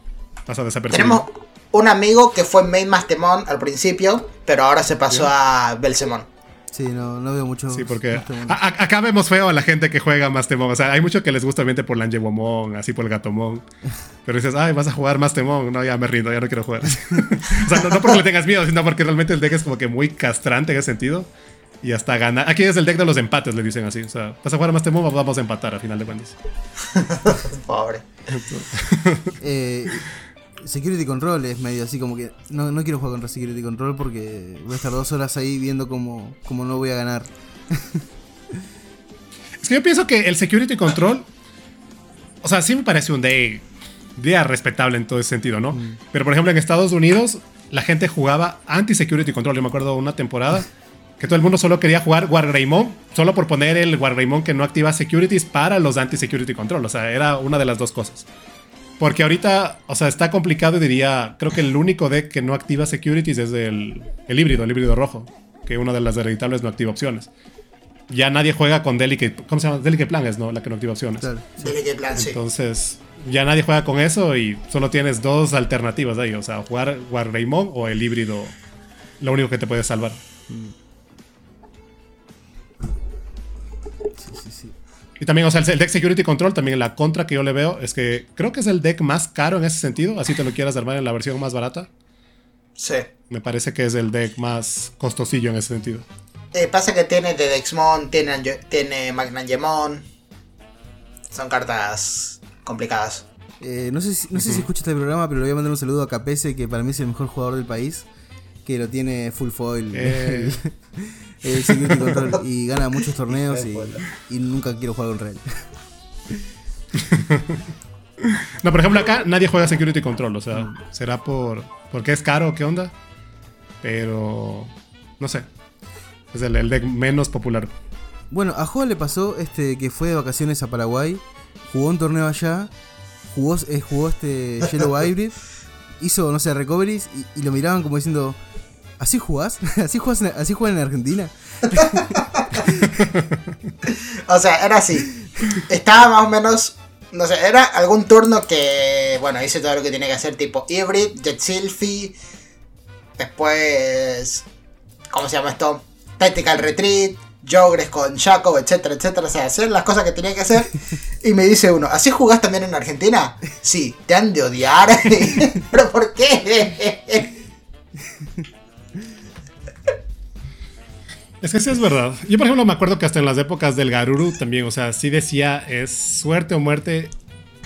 pasa desapercibido? Tenemos un amigo que fue Main Mastemon al principio, pero ahora se pasó a Belsemon. Sí, no, no veo mucho. Sí, porque este a- a- acá vemos feo a la gente que juega Mastemon. O sea, hay mucho que les gusta obviamente por la Angewomon, así por el Gatomon. Pero dices, ay, vas a jugar Mastemon. No, ya me rindo, ya no quiero jugar. o sea, no, no porque le tengas miedo, sino porque realmente el deck es como que muy castrante en ese sentido. Y hasta gana. Aquí es el deck de los empates, le dicen así. O sea, vas a jugar Mastemon, vamos a empatar a final de cuentas. Pobre. Eh, Security Control es medio así como que no, no quiero jugar contra Security Control porque voy a estar dos horas ahí viendo cómo, cómo no voy a ganar. Es que yo pienso que el Security Control. O sea, sí me parece un day, día respetable en todo ese sentido, ¿no? Pero por ejemplo, en Estados Unidos, la gente jugaba anti-Security Control. Yo me acuerdo una temporada que todo el mundo solo quería jugar Wargreymon, solo por poner el Wargreymon que no activa securities para los anti-Security Control. O sea, era una de las dos cosas. Porque ahorita, o sea, está complicado y diría, creo que el único deck que no activa securities es el, el híbrido, el híbrido rojo. Que una de las hereditables no activa opciones ya nadie juega con Delicate. ¿Cómo se llama? Delicate Plan es, ¿no? La que no activa opciones. Claro. sí. Delicate Plan, sí. Entonces, ya nadie juega con eso y solo tienes dos alternativas de ahí. O sea, jugar Wargreymon o el híbrido. Lo único que te puede salvar. Y también, o sea, el deck Security Control, también la contra que yo le veo es que creo que es el deck más caro en ese sentido, así te lo quieras armar en la versión más barata. Sí. Me parece que es el deck más costosillo en ese sentido. Eh, pasa que tiene de Dexmon, tiene, tiene Magnangemon. Son cartas complicadas. Eh, no sé, si, no sé si escucha este programa, pero le voy a mandar un saludo a Capese, que para mí es el mejor jugador del país. Que lo tiene full foil. Eh. el Security Control. Y gana muchos torneos y, y nunca quiero jugar con Rel. No, por ejemplo, acá nadie juega Security Control, o sea, será por porque es caro, ¿qué onda? Pero no sé. Es el, el deck menos popular. Bueno, a Joa le pasó este que fue de vacaciones a Paraguay, jugó un torneo allá, jugó, eh, jugó este Yellow Hybrid, hizo, no sé, recoveries y, y lo miraban como diciendo, ¿así jugás? ¿Así jugás en, así juegan en Argentina? O sea, era así. Estaba más o menos. No sé, era algún turno que. Bueno, hice todo lo que tenía que hacer, tipo Hybrid, Jet Sylphie. Después. ¿Cómo se llama esto? Tactical Retreat. Jogres con Jacob, etcétera, etcétera. O sea, hacer las cosas que tenía que hacer. Y me dice uno, ¿así jugás también en Argentina? Sí, te han de odiar. ¿Pero por qué? Es que sí es verdad. Yo, por ejemplo, me acuerdo que hasta en las épocas del Garuru también, o sea, sí decía, es suerte o muerte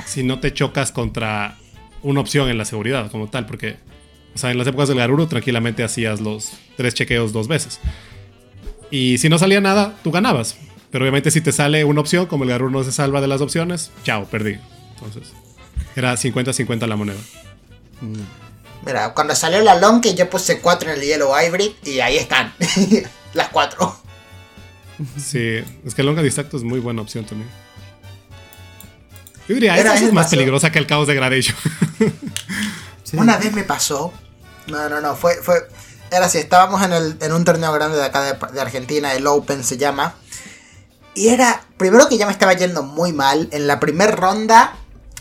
si no te chocas contra una opción en la seguridad como tal, porque, o sea, en las épocas del Garuru tranquilamente hacías los tres chequeos dos veces. Y si no salía nada, tú ganabas. Pero obviamente si te sale una opción, como el Garuru no se salva de las opciones, chao, perdí. Entonces, era 50-50 la moneda. Mira, cuando salió la long que yo puse 4 en el Yellow Hybrid y ahí están. las 4. Sí, es que el Longa Distacto es muy buena opción también. Yo diría, Era- esa es más peligrosa que el caos de Gradation. Sí. Una vez me pasó. No, no, no. Fue. fue era así. Estábamos en, el, en un torneo grande de acá de, de Argentina. El Open se llama. Y era. Primero que ya me estaba yendo muy mal. En la primera ronda.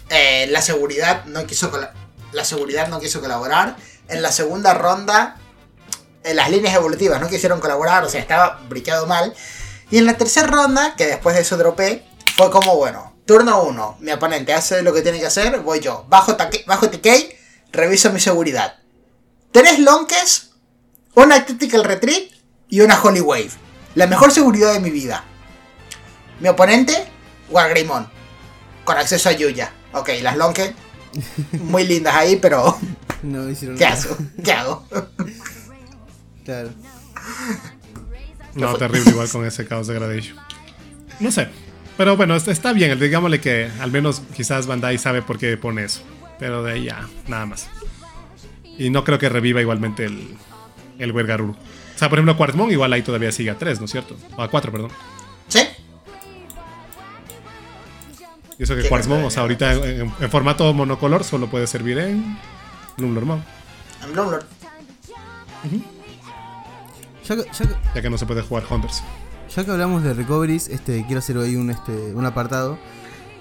eh, la seguridad no quiso. La seguridad no quiso colaborar. En la segunda ronda. Eh, las líneas evolutivas no quisieron colaborar. O sea, estaba briqueado mal. Y en la tercera ronda, que después de eso dropé, fue como bueno. Turno 1, mi oponente hace lo que tiene que hacer, voy yo. Bajo, taque- bajo TK, reviso mi seguridad. Tres lonques, una Tactical Retreat y una Holy Wave. La mejor seguridad de mi vida. Mi oponente, Wargreymon. Con acceso a Yuya. Ok, las lonques, muy lindas ahí, pero No hicieron ¿qué nada. hago? ¿Qué hago? Claro. No, terrible igual con ese caos de Gradation. No sé. Pero bueno, es- está bien. Digámosle que al menos quizás Bandai sabe por qué pone eso. Pero de ahí ya, nada más. Y no creo que reviva igualmente el, el Wergaruru. O sea, por ejemplo, Quartzmon igual ahí todavía sigue a 3, ¿no es cierto? O a 4, perdón. ¿Sí? Y eso que Quartzmon, o sea, ahorita en, en formato monocolor solo puede servir en Lumlord Mode, En Bloomlord. Ya que, ya que- ya que no se puede jugar Hunters. Ya que hablamos de recoveries, este, quiero hacer hoy un, este, un apartado.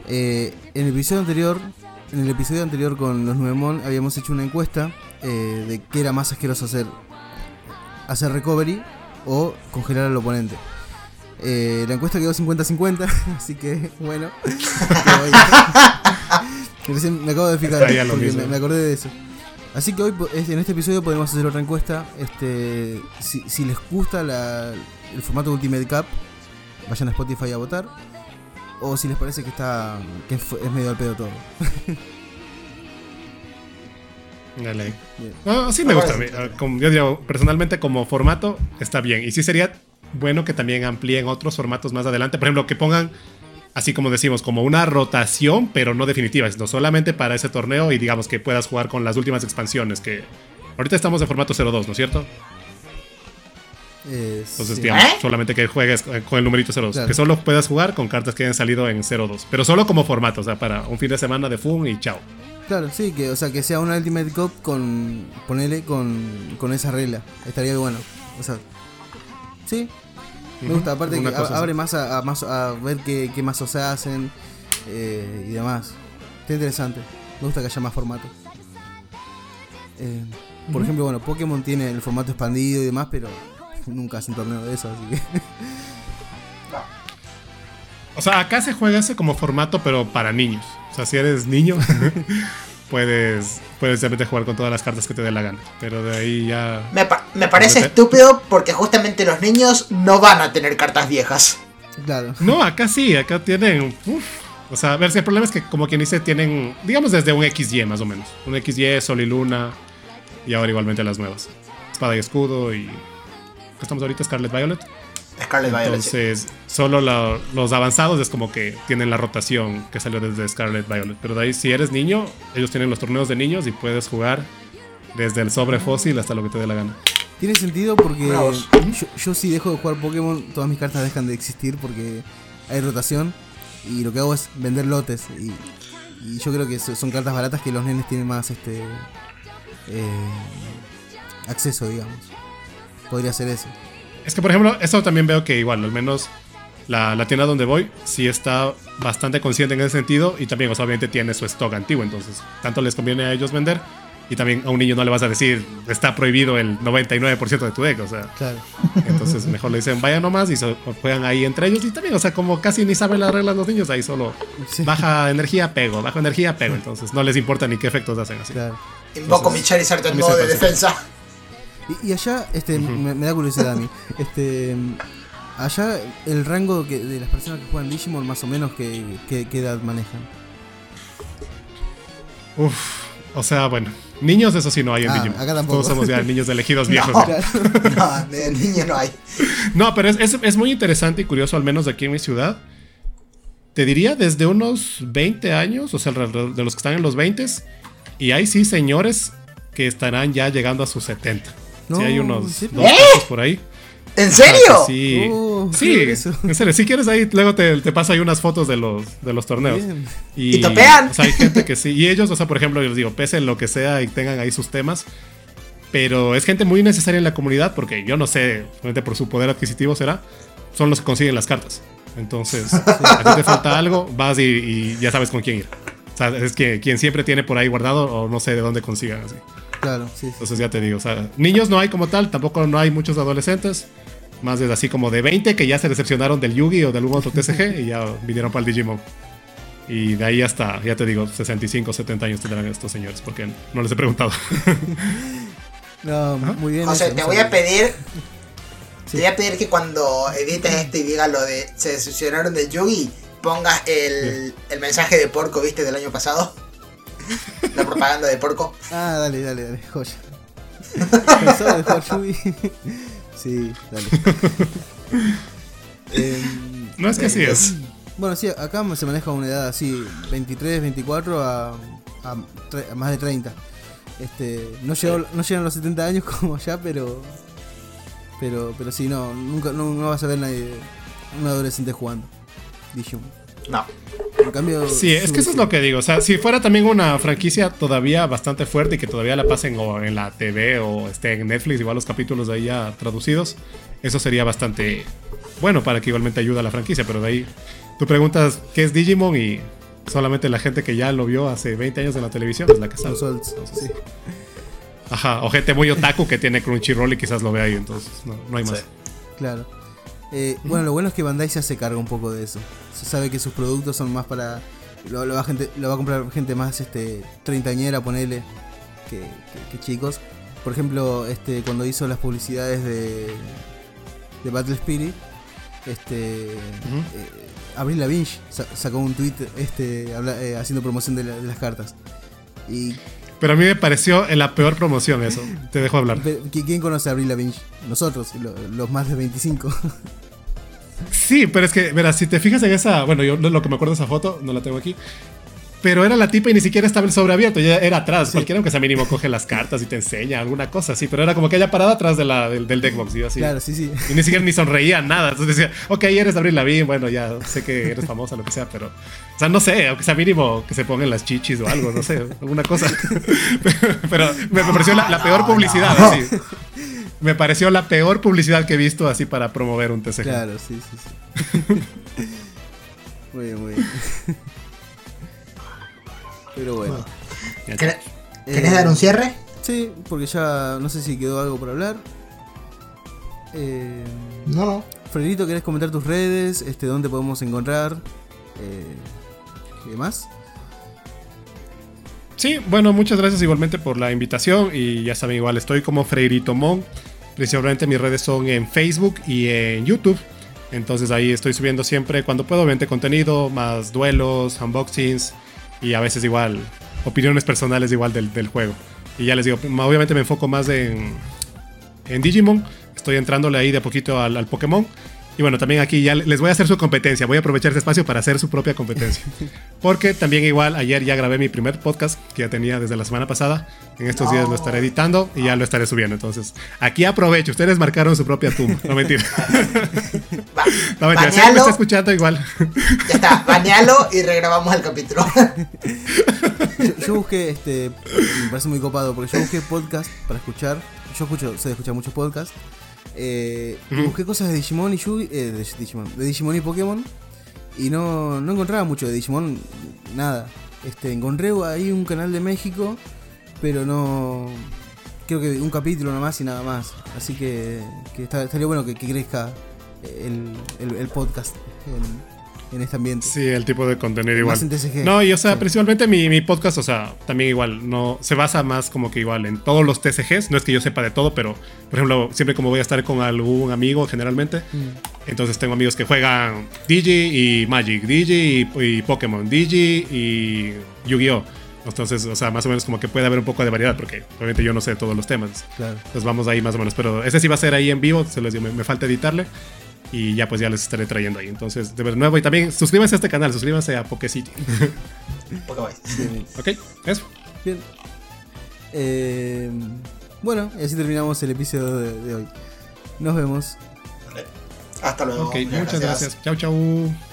Eh, en el episodio anterior, en el episodio anterior con los Nuevemon habíamos hecho una encuesta eh, de qué era más asqueroso hacer, hacer recovery o congelar al oponente. Eh, la encuesta quedó 50-50, así que bueno. Recién me acabo de fijar porque me, me acordé de eso. Así que hoy po- es- en este episodio podemos hacer otra encuesta. Este, si, si les gusta la- el formato Ultimate Cup, vayan a Spotify a votar. O si les parece que está que es, es medio al pedo todo. Dale. No, sí me gusta. a mí. Ah, yo digo, personalmente como formato está bien. Y sí sería bueno que también amplíen otros formatos más adelante. Por ejemplo, que pongan, así como decimos, como una rotación, pero no definitiva, sino solamente para ese torneo y digamos que puedas jugar con las últimas expansiones. Que ahorita estamos en formato 0-2, ¿no es cierto? Eh, Entonces, sí. digamos, ¿Eh? solamente que juegues con el numerito 0-2. Claro. Que solo puedas jugar con cartas que hayan salido en 0-2. Pero solo como formato, o sea, para un fin de semana de fun y chao. Claro, sí, que, o sea, que sea una Ultimate Cup con. ponele con, con esa regla. Estaría bueno. O sea. Sí, me gusta. Aparte que a- abre más a, a más a ver qué, qué mazos se hacen eh, y demás. Está interesante. Me gusta que haya más formato. Eh, por ejemplo, bueno, Pokémon tiene el formato expandido y demás, pero nunca hacen torneo de eso, así que. O sea, acá se juega ese como formato, pero para niños. O sea, si eres niño, puedes, puedes simplemente jugar con todas las cartas que te dé la gana. Pero de ahí ya. Me, pa- me parece estúpido porque justamente los niños no van a tener cartas viejas. Claro. No, acá sí, acá tienen. uf. O sea, a ver, si el problema es que, como quien dice, tienen, digamos, desde un XY más o menos. Un XY, Sol y Luna. Y ahora igualmente las nuevas. Espada y escudo y. ¿Qué estamos ahorita? Scarlet Violet. Scarlet Violet. sí. Entonces, solo la- los avanzados es como que tienen la rotación que salió desde Scarlet Violet. Pero de ahí, si eres niño, ellos tienen los torneos de niños y puedes jugar desde el sobre fósil hasta lo que te dé la gana. Tiene sentido porque yo, yo si dejo de jugar Pokémon, todas mis cartas dejan de existir porque hay rotación y lo que hago es vender lotes y, y yo creo que so- son cartas baratas que los nenes tienen más este eh, acceso, digamos. Podría ser eso. Es que, por ejemplo, eso también veo que igual, al menos la, la tienda donde voy, sí está bastante consciente en ese sentido y también, o sea, obviamente tiene su stock antiguo, entonces tanto les conviene a ellos vender y también a un niño no le vas a decir, está prohibido el 99% de tu deck, o sea, Claro. entonces mejor le dicen, vaya nomás y se juegan ahí entre ellos y también, o sea, como casi ni saben las reglas los niños, ahí solo Sí. baja energía, pego, baja energía, pego, entonces no les importa ni qué efectos hacen así. Claro. Invoco mi Charizard en modo de defensa. Y, y allá, este, me, me da curiosidad a mí. Este, allá el rango que, de las personas que juegan Digimon, más o menos, ¿qué, qué, qué edad manejan? Uf, o sea, bueno, niños eso sí no hay en Ah, Digimon. acá tampoco. Todos somos ya niños elegidos viejos. No. No, de niño no hay. No, pero es, es- es muy interesante y curioso, al menos aquí en mi ciudad. Te diría desde unos 20 años, o sea, alrededor de los que están en los 20 y hay sí señores que estarán ya llegando a sus 70. No, sí, hay ¿en unos dos casos por ahí. ¿En Ah, serio? que sí, Oh, sí, en serio, si quieres ahí, luego te, te paso ahí unas fotos de los, de los torneos. Y, ¿Y topean? O sea, hay gente que sí. Y ellos, o sea, por ejemplo, yo les digo, pese en lo que sea y tengan ahí sus temas. Pero es gente muy necesaria en la comunidad porque yo no sé, obviamente por su poder adquisitivo será, son los que consiguen las cartas. Entonces, a ti te falta algo, vas y, y ya sabes con quién ir. O sea, es que quien siempre tiene por ahí guardado o no sé de dónde consigan así. Claro, sí. sí. Entonces ya te digo, o sea, niños no hay como tal, tampoco no hay muchos adolescentes. Más de así como de 20 que ya se decepcionaron del Yugi o del algún otro TCG y ya vinieron para el Digimon. Y de ahí hasta, ya te digo, 65, 70 años tendrán estos señores, porque no les he preguntado. No, muy bien. José, eso, te voy a pedir. Sí. Te voy a pedir que cuando edites esto y digas lo de se decepcionaron del Yugi, pongas el, el mensaje de porco, ¿viste? Del año pasado. La propaganda de porco. Ah, dale, dale, dale, joya. Pensaba de jugar. Sí, dale. Em, No es que así es. bueno, sí, acá se maneja una edad así, 23, 24 a, a más de 30. Este, no, llegó, no llegan los 70 años como allá, pero pero pero sí, no, nunca no, no vas a ver nadie, un adolescente jugando Digimon. No. En cambio, Sí, es que eso es lo que digo. O sea, si fuera también una franquicia todavía bastante fuerte y que todavía la pasen o en la TV o esté en Netflix, igual los capítulos de ahí ya traducidos, eso sería bastante bueno para que igualmente ayude a la franquicia. Pero de ahí tú preguntas qué es Digimon y solamente la gente que ya lo vio hace 20 años en la televisión es la que sabe. Los olds, sí. Ajá, o gente muy otaku que tiene Crunchyroll y quizás lo vea ahí, entonces no, no hay más. Sí. Claro. Eh, bueno, lo bueno es que Bandai se hace cargo un poco de eso. Se sabe que sus productos son más para. Lo, lo va, gente, lo va a comprar gente más este treintañera, ponele, que, que- que chicos. Por ejemplo, este cuando hizo las publicidades de, de Battle Spirit, este eh, Avril Lavigne sa- sacó un tweet este, habla- eh, haciendo promoción de, la- de las cartas. Y Pero a mí me pareció la peor promoción eso. Te dejo hablar. pe- ¿qui- ¿quién conoce a Avril Lavigne? Nosotros, lo- los más de 25. Sí, pero es que, verás, si te fijas en esa, bueno, yo lo que me acuerdo de esa foto, no la tengo aquí, pero era la tipa y ni siquiera estaba el sobre abierto, ya era atrás. Cualquiera, aunque sea mínimo, coge las cartas y te enseña alguna cosa así, pero era como que ella parada atrás de la, del, del deckbox y así. claro, sí, sí. Y ni siquiera ni sonreía, nada. Entonces decía, ok, eres Abril Lavigne, bueno, ya sé que eres famosa, lo que sea, pero, o sea, no sé, aunque sea mínimo que se pongan las chichis o algo, no sé, alguna cosa. pero me, me pareció la, la peor publicidad, así. Me pareció la peor publicidad que he visto así para promover un TCG. Claro, sí, sí, sí. muy bien, muy bien. Pero bueno. Ya, ¿Querés, Eh, querés dar un cierre? Sí, porque ya no sé si quedó algo por hablar. Eh, No, no. Fredito, ¿querés comentar tus redes? Este, ¿Dónde podemos encontrar? Eh, ¿Qué más? Sí, bueno, muchas gracias igualmente por la invitación y ya saben, igual estoy como Freirito Mon. Principalmente mis redes son en Facebook y en YouTube. Entonces ahí estoy subiendo siempre cuando puedo, obviamente contenido, más duelos, unboxings y a veces igual opiniones personales igual del, del juego. Y ya les digo, obviamente me enfoco más en, en Digimon. Estoy entrándole ahí de poquito al, al Pokémon. Y bueno, también aquí ya les voy a hacer su competencia. Voy a aprovechar este espacio para hacer su propia competencia. Porque también igual ayer ya grabé mi primer podcast que ya tenía desde la semana pasada. En estos días lo estaré editando y ya lo estaré subiendo. Entonces, aquí aprovecho. Ustedes marcaron su propia tumba. No mentira. Va, No mentira. Si me está escuchando igual. ya está, banealo y regrabamos el capítulo. Yo, yo busqué, este, me parece muy copado, porque yo busqué podcast para escuchar. Yo escucho, sé de escuchar muchos podcasts. Eh. Busqué cosas de Digimon y Yugi, eh, de Digimon, de Digimon y Pokémon. Y no, no encontraba mucho de Digimon, nada. Este, encontré ahí un canal de México, pero no. Creo que un capítulo nomás y nada más. Así que, que está- estaría bueno que, que crezca el, el- el podcast en, en este ambiente. Sí, el tipo de contenido igual. Más en. No, y o sea, Sí. principalmente mi, mi podcast, o sea, también igual, no se basa más como que igual en todos los TCGs. No es que yo sepa de todo, pero por ejemplo, siempre como voy a estar con algún amigo generalmente, Mm. entonces tengo amigos que juegan Digi y Magic, Digi y, y Pokémon, Digi y Yu-Gi-Oh! Entonces, o sea, más o menos como que puede haber un poco de variedad, porque obviamente yo no sé todos los temas. Claro. Entonces vamos ahí más o menos. Pero ese sí va a ser ahí en vivo, se los digo, me, me falta editarle. Y ya pues ya les estaré trayendo ahí. Entonces, de nuevo, y también suscríbanse a este canal, suscríbanse a Pokecity. Bien, ¿Ok? Eso. bien. Eh, bueno, y así terminamos el episodio de, de hoy. Nos vemos. Hasta luego. Ok, muchas gracias. Chau, chau.